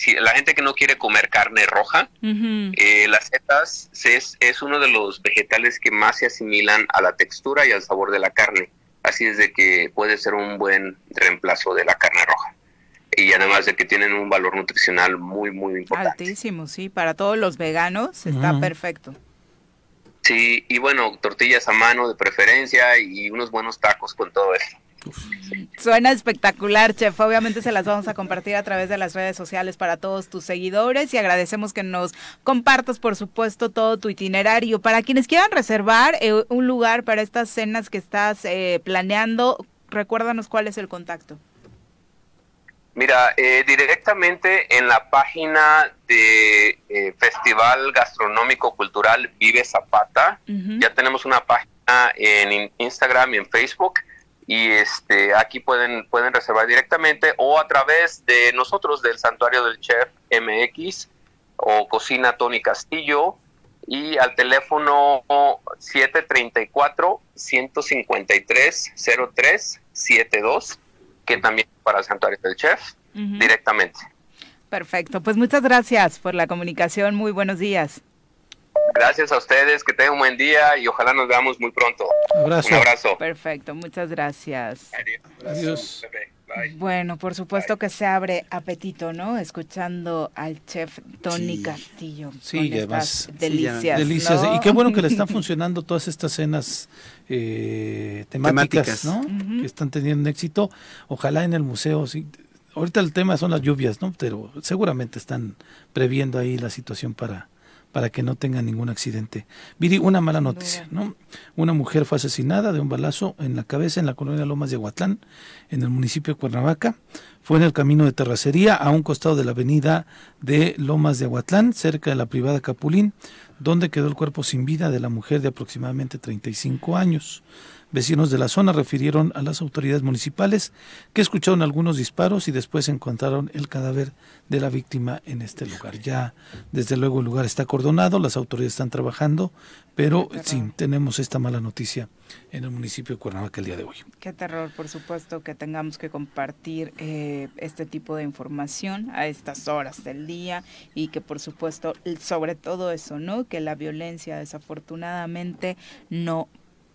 si la gente que no quiere comer carne roja, eh, las setas es, es uno de los vegetales que más se asimilan a la textura y al sabor de la carne. Así es de que puede ser un buen reemplazo de la carne roja. Y además de que tienen un valor nutricional muy, muy importante. Altísimo, sí. Para todos los veganos está perfecto. Sí, y bueno, tortillas a mano de preferencia y unos buenos tacos con todo esto. Suena espectacular, chef. Obviamente se las vamos a compartir a través de las redes sociales para todos tus seguidores y agradecemos que nos compartas, por supuesto, todo tu itinerario. Para quienes quieran reservar eh, un lugar para estas cenas que estás eh, planeando, recuérdanos cuál es el contacto. Mira, eh, directamente en la página de Festival Gastronómico Cultural Vive Zapata, ya tenemos una página en Instagram y en Facebook y este aquí pueden pueden reservar directamente o a través de nosotros del santuario del chef MX o cocina Tony Castillo y al teléfono 734 153 0372 que también para el santuario del chef directamente. Perfecto, pues muchas gracias por la comunicación, muy buenos días. Gracias a ustedes, que tengan un buen día y ojalá nos veamos muy pronto. Un abrazo. Perfecto, muchas gracias. Adiós. Bueno, por supuesto que se abre apetito, ¿no? Escuchando al chef Tony Castillo. Sí, además. Delicias. delicias. Y qué bueno que le están funcionando todas estas cenas eh, temáticas, ¿no? Que están teniendo éxito. Ojalá en el museo, sí. Ahorita el tema son las lluvias, ¿no? Pero seguramente están previendo ahí la situación para para que no tenga ningún accidente. Viri, una mala noticia, ¿no? Una mujer fue asesinada de un balazo en la cabeza en la colonia Lomas de Aguatlán, en el municipio de Cuernavaca. Fue en el camino de terracería a un costado de la avenida de Lomas de Aguatlán, cerca de la privada Capulín, donde quedó el cuerpo sin vida de la mujer de aproximadamente 35 años. Vecinos de la zona refirieron a las autoridades municipales que escucharon algunos disparos y después encontraron el cadáver de la víctima en este lugar. Ya, desde luego, el lugar está acordonado, las autoridades están trabajando, pero sí, tenemos esta mala noticia en el municipio de Cuernavaca el día de hoy. Qué terror, por supuesto, que tengamos que compartir eh, este tipo de información a estas horas del día y que, por supuesto, sobre todo eso, ¿no? Que la violencia desafortunadamente no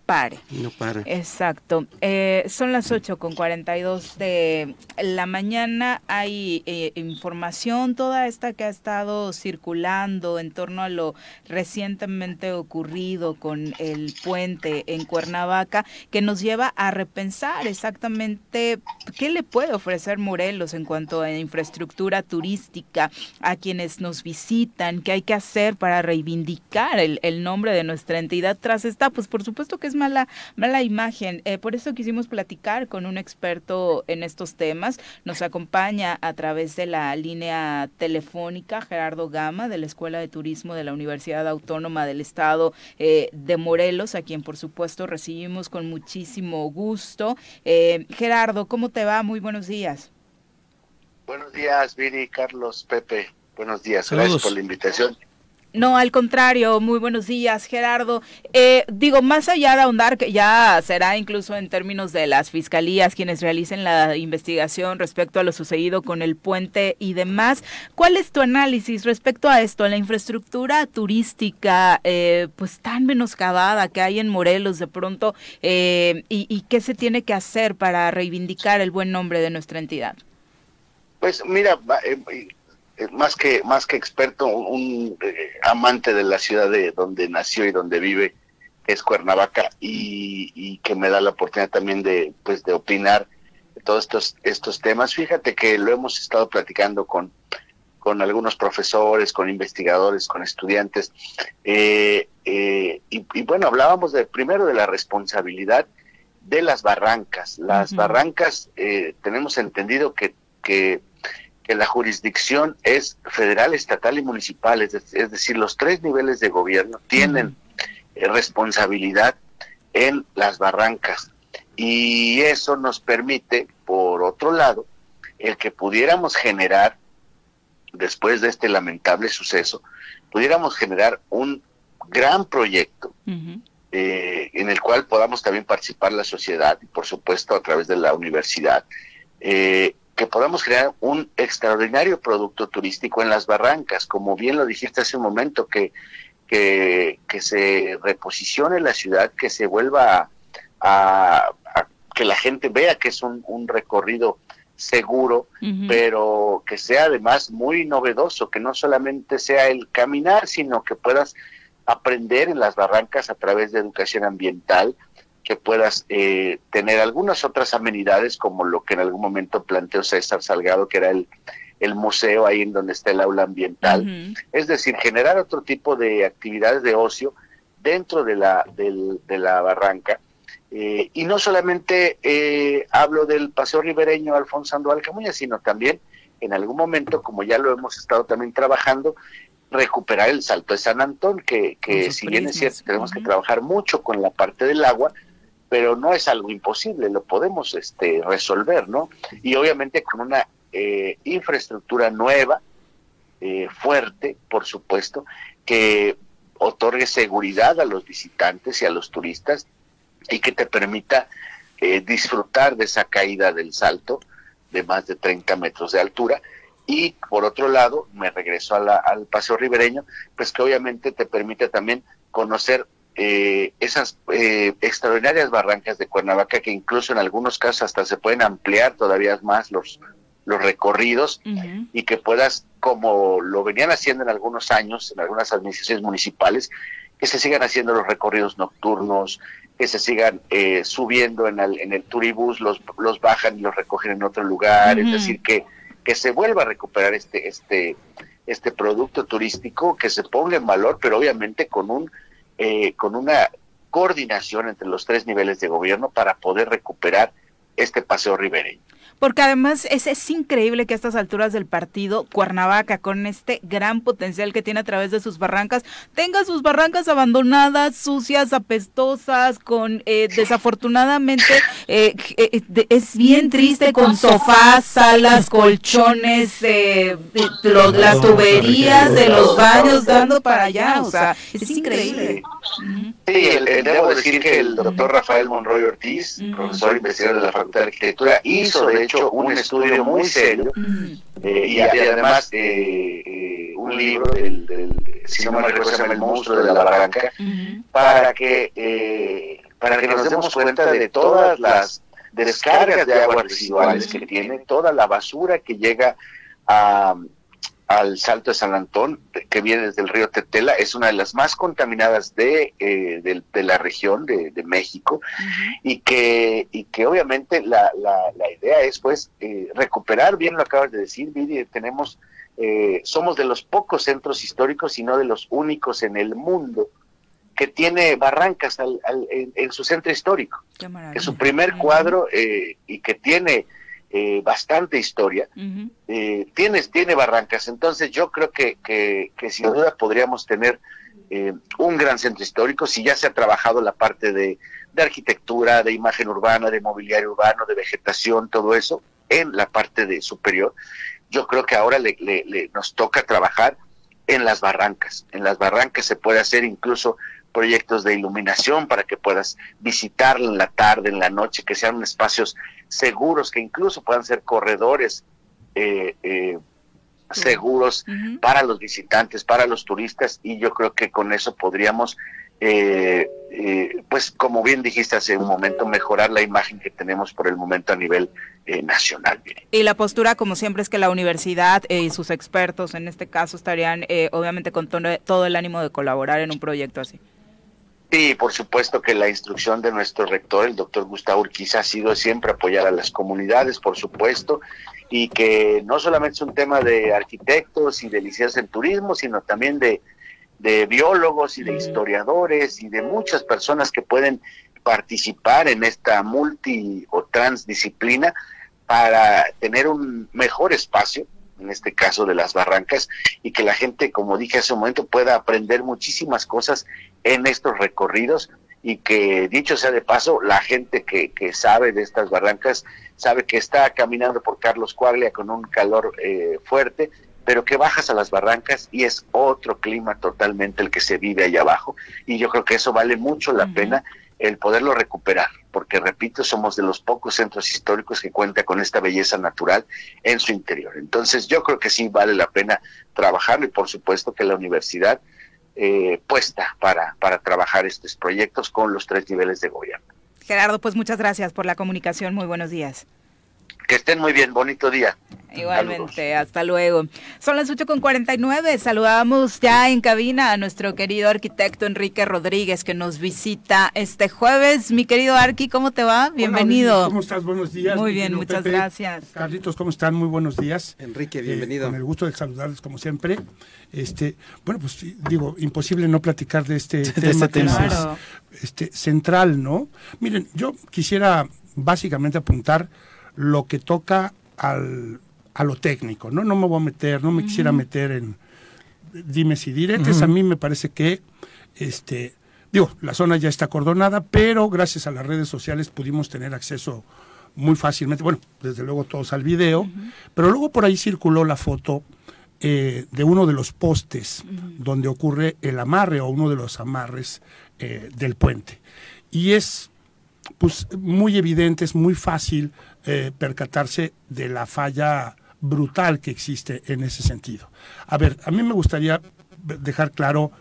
pare. No para. Exacto. Eh, son las 8 con 42 de la mañana. Hay eh, información, toda esta que ha estado circulando en torno a lo recientemente ocurrido con el puente en Cuernavaca, que nos lleva a repensar exactamente qué le puede ofrecer Morelos en cuanto a infraestructura turística a quienes nos visitan, qué hay que hacer para reivindicar el, el nombre de nuestra entidad tras esta, pues por supuesto que es mala, mala imagen. Eh, por eso quisimos platicar con un experto en estos temas. Nos acompaña a través de la línea telefónica Gerardo Gama de la Escuela de Turismo de la Universidad Autónoma del Estado eh, de Morelos, a quien por supuesto recibimos con muchísimo gusto. Eh, Gerardo, ¿cómo te va? Muy buenos días. Buenos días, Viri, Carlos, Pepe. Buenos días, gracias por la invitación. No, al contrario, muy buenos días, Gerardo. Eh, digo, más allá de ahondar, que ya será incluso en términos de las fiscalías quienes realicen la investigación respecto a lo sucedido con el puente y demás, ¿cuál es tu análisis respecto a esto, la infraestructura turística eh, pues tan menoscabada que hay en Morelos de pronto eh, y, y qué se tiene que hacer para reivindicar el buen nombre de nuestra entidad? Pues mira, eh, más que más que experto, un, eh, amante de la ciudad de donde nació y donde vive es Cuernavaca y, que me da la oportunidad también de pues de opinar de todos estos estos temas. Fíjate que lo hemos estado platicando con con algunos profesores, con investigadores, con estudiantes eh, y, y, bueno hablábamos de primero de la responsabilidad de las barrancas. Las barrancas tenemos entendido que que que la jurisdicción es federal, estatal y municipal, es, decir, los tres niveles de gobierno tienen eh, responsabilidad en las barrancas. Y eso nos permite, por otro lado, el que pudiéramos generar, después de este lamentable suceso, pudiéramos generar un gran proyecto eh, en el cual podamos también participar la sociedad y por supuesto a través de la universidad, eh, que podamos crear un extraordinario producto turístico en las barrancas, como bien lo dijiste hace un momento, que, que, se reposicione la ciudad, que se vuelva a, que la gente vea que es un, un recorrido seguro, pero que sea además muy novedoso, que no solamente sea el caminar, sino que puedas aprender en las barrancas a través de educación ambiental, que puedas eh, tener algunas otras amenidades como lo que en algún momento planteó César Salgado, que era el, el museo ahí en donde está el aula ambiental. Es decir, generar otro tipo de actividades de ocio dentro de la, de la barranca. Eh, y no solamente eh, hablo del paseo ribereño Alfonso Sandoval Camuña, sino también en algún momento, como ya lo hemos estado también trabajando, recuperar el salto de San Antón, que, que si bien es cierto, tenemos que trabajar mucho con la parte del agua, pero no es algo imposible, lo podemos este, resolver, ¿no? Y obviamente con una eh, infraestructura nueva, eh, fuerte, por supuesto, que otorgue seguridad a los visitantes y a los turistas y que te permita eh, disfrutar de esa caída del salto de más de 30 metros de altura y por otro lado, me regreso al paseo ribereño, pues que obviamente te permite también conocer eh, esas eh, extraordinarias barrancas de Cuernavaca que incluso en algunos casos hasta se pueden ampliar todavía más los, los recorridos y que puedas, como lo venían haciendo en algunos años, en algunas administraciones municipales, que se sigan haciendo los recorridos nocturnos, que se sigan eh, subiendo en el, en el turibús, los, los bajan y los recogen en otro lugar, es decir, que que se vuelva a recuperar este, este, este producto turístico, que se ponga en valor, pero obviamente con, un, eh, con una coordinación entre los tres niveles de gobierno para poder recuperar este paseo ribereño. Porque además es, es increíble que a estas alturas del partido, Cuernavaca, con este gran potencial que tiene a través de sus barrancas, tenga sus barrancas abandonadas, sucias, apestosas, con eh, desafortunadamente, eh, eh, es bien triste, con sofás, salas, colchones, las tuberías de los baños dando para allá, o sea, es increíble. Sí, debo decir que el doctor Rafael Monroy Ortiz, profesor investigador de la Facultad de Arquitectura, hizo de hecho un estudio muy serio eh, y, además eh, eh, un libro del, si no me recuerdo se llama El monstruo de la barranca, para que para que nos demos cuenta de todas las descargas de aguas residuales que tiene, toda la basura que llega a, al Salto de San Antón, que viene desde el río Tetela, es una de las más contaminadas de, eh, de, la región de, México y, que, y que obviamente la, la, idea es pues eh, recuperar, bien lo acabas de decir, Vidi, tenemos, eh, somos de los pocos centros históricos y no de los únicos en el mundo que tiene barrancas en, su centro histórico, que su primer cuadro y que tiene eh, bastante historia, eh, tiene, barrancas, entonces yo creo que, que, sin duda podríamos tener eh, un gran centro histórico si ya se ha trabajado la parte de, arquitectura, de imagen urbana, de mobiliario urbano, de vegetación, todo eso, en la parte de superior. Yo creo que ahora le, nos toca trabajar en las barrancas. En las barrancas se puede hacer incluso proyectos de iluminación para que puedas visitar en la tarde, en la noche, que sean espacios seguros, que incluso puedan ser corredores eh, eh, seguros para los visitantes, para los turistas, y yo creo que con eso podríamos, eh, pues como bien dijiste hace un momento, mejorar la imagen que tenemos por el momento a nivel nacional. Y la postura, como siempre, es que la universidad y sus expertos en este caso estarían obviamente con todo el ánimo de colaborar en un proyecto así. Sí, por supuesto que la instrucción de nuestro rector, el doctor Gustavo Urquiza, ha sido siempre apoyar a las comunidades, por supuesto, y que no solamente es un tema de arquitectos y de licenciados en turismo, sino también de, biólogos y de historiadores y de muchas personas que pueden participar en esta multi o transdisciplina para tener un mejor espacio en este caso de las barrancas, y que la gente, como dije hace un momento, pueda aprender muchísimas cosas en estos recorridos y que, dicho sea de paso, la gente que, que sabe de estas barrancas sabe que está caminando por Carlos Cuaglia con un calor eh, fuerte, pero que bajas a las barrancas y es otro clima totalmente el que se vive allá abajo y yo creo que eso vale mucho la pena el poderlo recuperar, porque repito, somos de los pocos centros históricos que cuenta con esta belleza natural en su interior. Entonces yo creo que sí vale la pena trabajarlo y por supuesto que la universidad eh, puesta para, para trabajar estos proyectos con los tres niveles de gobierno. Gerardo, pues muchas gracias por la comunicación, muy buenos días. Que estén muy bien, bonito día. Igualmente, hasta luego. Son las 8.49, saludamos ya en cabina a nuestro querido arquitecto Enrique Rodríguez que nos visita este jueves. Mi querido Arqui, ¿cómo te va? Bienvenido. ¿Cómo estás? Buenos días. Muy bien, muchas gracias. Carlitos, ¿cómo están? Muy buenos días. Enrique, bienvenido. Eh, con el gusto de saludarles como siempre. Este, bueno, pues digo, imposible no platicar de este tema que es este, central, ¿no? Miren, yo quisiera básicamente apuntar lo que toca al, a lo técnico, ¿no? No me voy a meter, no me quisiera meter en dimes y diretes. A mí me parece que, este, digo, la zona ya está acordonada, pero gracias a las redes sociales pudimos tener acceso muy fácilmente, bueno, desde luego todos al video, pero luego por ahí circuló la foto eh, de uno de los postes donde ocurre el amarre o uno de los amarres eh, del puente. Y es pues muy evidente, es muy fácil eh, percatarse de la falla brutal que existe en ese sentido. A ver, a mí me gustaría dejar claro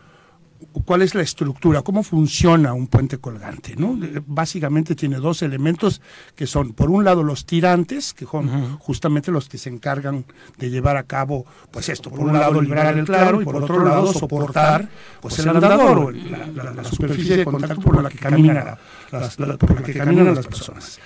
cuál es la estructura, cómo funciona un puente colgante. ¿no? Básicamente tiene dos elementos que son, por un lado, los tirantes, que son justamente los que se encargan de llevar a cabo, pues esto, por un lado, liberar el claro y por otro lado, soportar pues, el andador o la, superficie de contacto por la que caminan, las, por la que caminan las personas.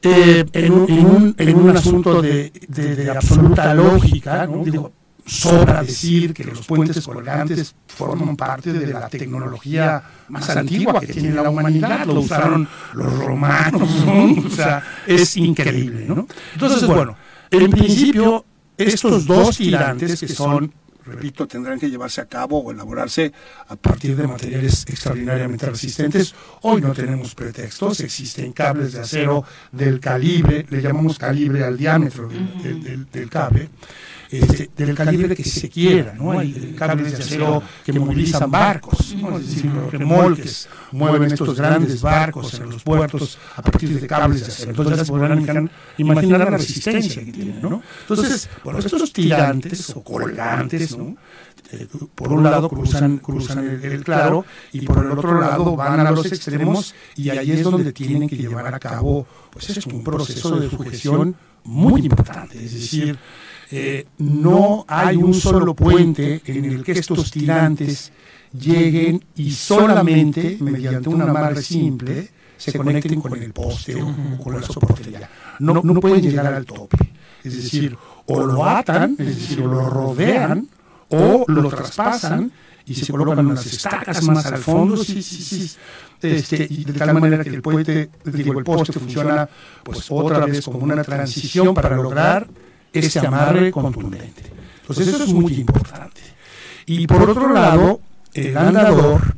Eh, en, un, en, un, asunto de, de, absoluta lógica, ¿no? digo, sobra decir que los puentes colgantes forman parte de la tecnología más antigua que tiene la humanidad, lo usaron los romanos, o sea, es increíble, ¿no? Entonces, bueno, en principio, estos dos tirantes que son repito, tendrán que llevarse a cabo o elaborarse a partir de materiales extraordinariamente resistentes. Hoy no tenemos pretextos, existen cables de acero del calibre, le llamamos calibre al diámetro del cable, este, del calibre que se quiera, ¿no? Hay cables de acero que movilizan barcos, es decir, los remolques mueven estos grandes barcos en los puertos a partir de cables de acero. Entonces podrán imaginar la resistencia que tienen, ¿no? Entonces, bueno, estos tirantes o colgantes, ¿no? Eh, por un lado cruzan, cruzan el, claro y por el otro lado van a los extremos y ahí es donde tienen que llevar a cabo pues es un proceso de sujeción muy importante, es decir, eh, no hay un solo puente en el que estos tirantes lleguen y solamente mediante una amarre simple se conecten con el poste o con la soportería. No, no pueden llegar al tope. Es decir, o lo atan, es decir, o lo rodean, o lo traspasan y se colocan unas estacas más al fondo, sí, sí, sí, este, y de tal manera que el puente, digo, el poste funciona pues otra vez como una transición para lograr ese amarre contundente. Entonces eso es muy importante. Y por otro lado, el andador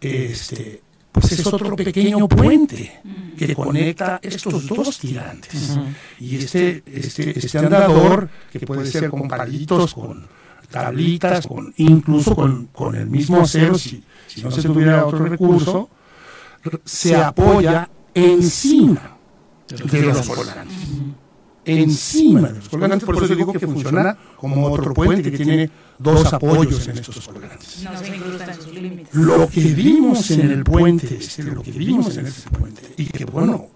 este, pues es otro pequeño puente que conecta estos dos tirantes. Y este, este, este andador, que puede ser con palitos, con tablitas, con, incluso con, con el mismo acero, si, si no se tuviera otro recurso, se apoya encima de los colgantes encima de los colgantes, por eso digo que funciona como otro puente que tiene dos apoyos en estos colgantes. Lo que vimos en el puente, este, lo que vimos en este puente, y que bueno,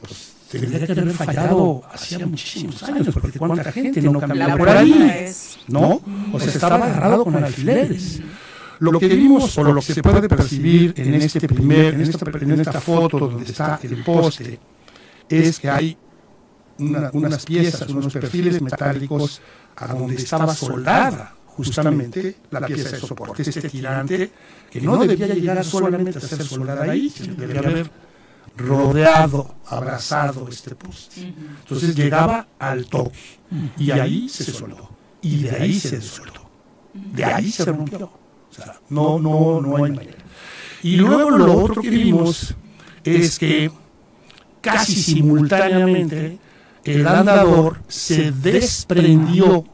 pues tendría que haber fallado hacía muchísimos años, porque cuánta gente no caminaba por ahí, ¿no? O sea, estaba agarrado con alfileres. Lo que vimos, o lo que se puede percibir en, este primer, en, esta, en esta foto donde está el poste, es que hay unas piezas, unos perfiles metálicos a donde estaba soldada justamente la pieza de soporte, este tirante que no debía llegar solamente a ser soldada ahí, sino debía haber rodeado, abrazado este poste. Entonces llegaba al toque y ahí se soltó y de ahí se soltó. De ahí se rompió. O sea, no, no, no hay manera. Y luego lo otro que vimos es que casi simultáneamente el andador se desprendió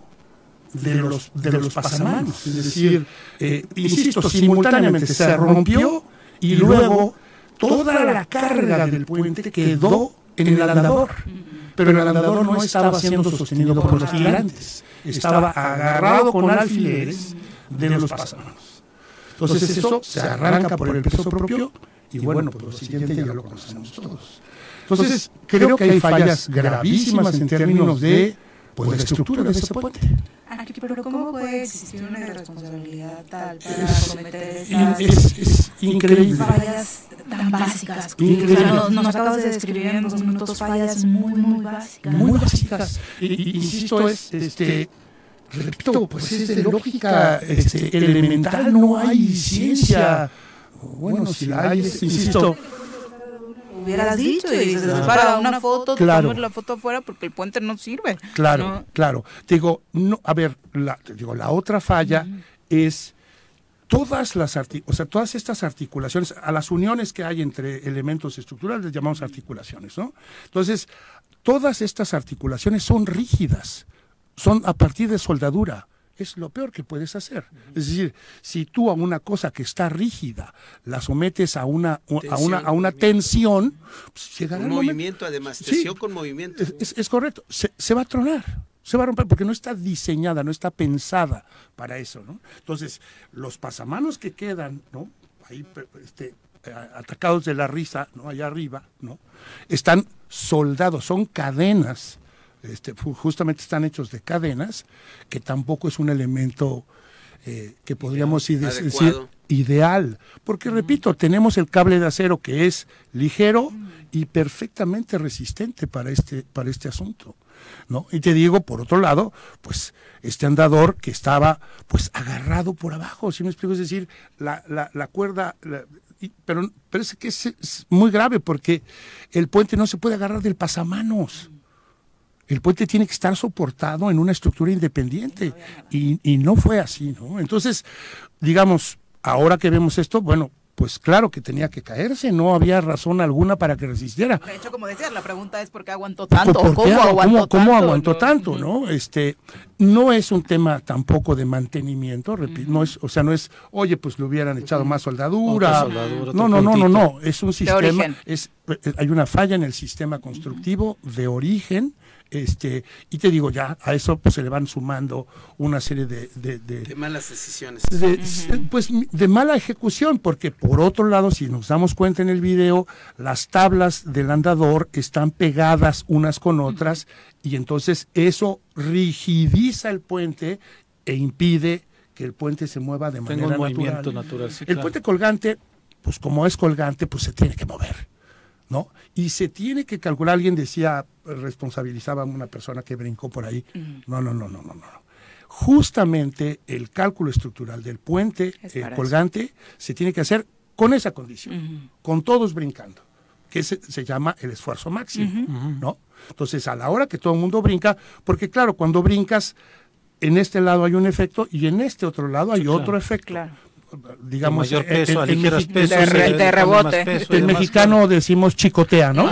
de los, de los pasamanos. Es decir, eh, insisto, simultáneamente se rompió y luego toda la carga del puente quedó en el andador. Pero el andador no estaba siendo sostenido por los gigantes, estaba agarrado con alfileres de los pasamanos. Entonces eso se arranca por el peso propio y bueno, pues lo siguiente ya lo conocemos todos. Entonces creo que hay fallas gravísimas en términos de pues, la estructura de ese puente. Pero ¿cómo puede existir una irresponsabilidad tal para cometer esas es, increíble. fallas tan básicas? Increíble. Nos, nos, acabas de describir en dos minutos fallas muy, muy básicas. Muy básicas. Y, insisto, es, este, repito, pues es de lógica este, elemental, no hay ciencia. Bueno, si la hay, insisto hubieras dicho y dices, para una foto, claro. la foto afuera porque el puente no sirve. Claro, claro. digo, no, a ver, la, digo, la otra falla es todas las o sea, todas estas articulaciones, a las uniones que hay entre elementos estructurales les llamamos articulaciones, ¿no? Entonces, todas estas articulaciones son rígidas, son a partir de soldadura es lo peor que puedes hacer. Es decir, si tú a una cosa que está rígida la sometes a una, a una, a una tensión, pues llegará un movimiento, además, tensión con movimiento. Es, correcto, se, va a tronar. Se va a romper porque no está diseñada, no está pensada para eso, ¿no? Entonces, los pasamanos que quedan, ¿no? Ahí, este, atacados de la risa, ¿no? Allá arriba, ¿no? Están soldados, son cadenas este, justamente están hechos de cadenas, que tampoco es un elemento eh, que podríamos decir ideal. Porque, repito, tenemos el cable de acero que es ligero y perfectamente resistente para este, para este asunto. ¿no? Y te digo, por otro lado, pues este andador que estaba pues agarrado por abajo, si me explico, es decir, la, la, cuerda, pero, pero es que es, muy grave porque el puente no se puede agarrar del pasamanos. El puente tiene que estar soportado en una estructura independiente y, y no fue así, ¿no? Entonces, digamos, ahora que vemos esto, bueno, pues claro que tenía que caerse, no había razón alguna para que resistiera. De hecho, como decías, la pregunta es por qué aguantó tanto, ¿cómo, aguantó tanto? aguantó tanto, no? Este, no es un tema tampoco de mantenimiento, repito, no es, o sea, no es, oye, pues le hubieran echado más soldadura. no, no, no, no, no, es un sistema, es, eh, hay una falla en el sistema constructivo de origen este, y te digo, ya a eso pues, se le van sumando una serie de... De, malas decisiones. Pues de mala ejecución, porque por otro lado, si nos damos cuenta en el video, las tablas del andador están pegadas unas con otras y entonces eso rigidiza el puente e impide que el puente se mueva de manera natural. movimiento natural. el puente colgante, pues como es colgante, pues se tiene que mover. ¿No? Y se tiene que calcular, alguien decía, responsabilizaba a una persona que brincó por ahí. No, no, no, no, no, no. Justamente el cálculo estructural del puente eh, colgante se tiene que hacer con esa condición, con todos brincando, que se, se llama el esfuerzo máximo, ¿no? Entonces, a la hora que todo el mundo brinca, porque claro, cuando brincas, en este lado hay un efecto y en este otro lado hay otro efecto digamos, mayor peso, el, de, rebote. el mexicano decimos chicotea, ¿no?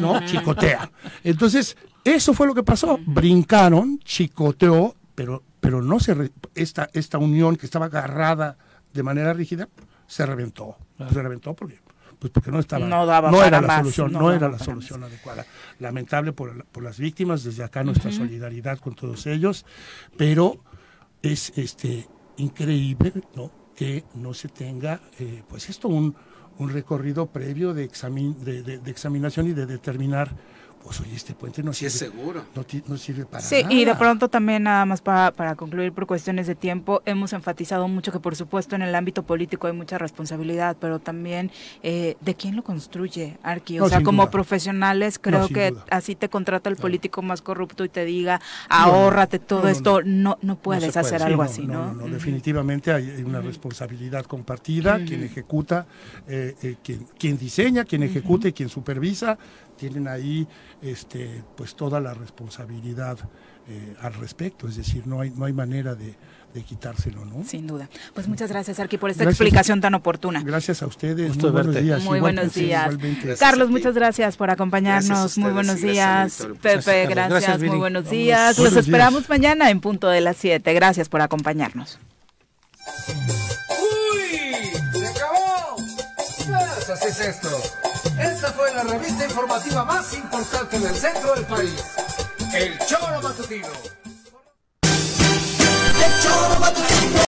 ¿no? Chicotea. Entonces, eso fue lo que pasó. Brincaron, chicoteó, pero, pero no se esta, esta unión que estaba agarrada de manera rígida se reventó. Se reventó porque pues porque no estaba no, era la solución no, era la solución adecuada lamentable por, por, las víctimas desde acá nuestra solidaridad con todos ellos pero es este increíble ¿no? que no se tenga, eh, pues esto, un, un, recorrido previo de, examin, de, de, examinación y de determinar pues oye, este puente no sirve. seguro. No, sirve para sí, y de pronto también, nada más para, para concluir por cuestiones de tiempo, hemos enfatizado mucho que por supuesto en el ámbito político hay mucha responsabilidad, pero también eh, de quién lo construye, Arqui. O sea, como profesionales, creo que así te contrata el político más corrupto y te diga, ahórrate todo esto, no, no puedes hacer algo así, ¿no? No, definitivamente hay una responsabilidad compartida, quien ejecuta, eh, eh, quien, quien diseña, quien ejecuta y quien supervisa tienen ahí este, pues toda la responsabilidad eh, al respecto, es decir, no hay, no hay manera de, quitárselo, ¿no? Sin duda. Pues muchas gracias, Arqui, por esta explicación tan oportuna. Gracias a ustedes. muy buenos días. Muy buenos días. Carlos, muchas gracias por acompañarnos. muy buenos días. Pepe, gracias. muy buenos días. Los esperamos mañana en punto de las 7. Gracias por acompañarnos. ¡Uy! ¡Se acabó! Pues así es esto la revista informativa más importante del centro del país, El Choro Matutino. El Choro Matutino.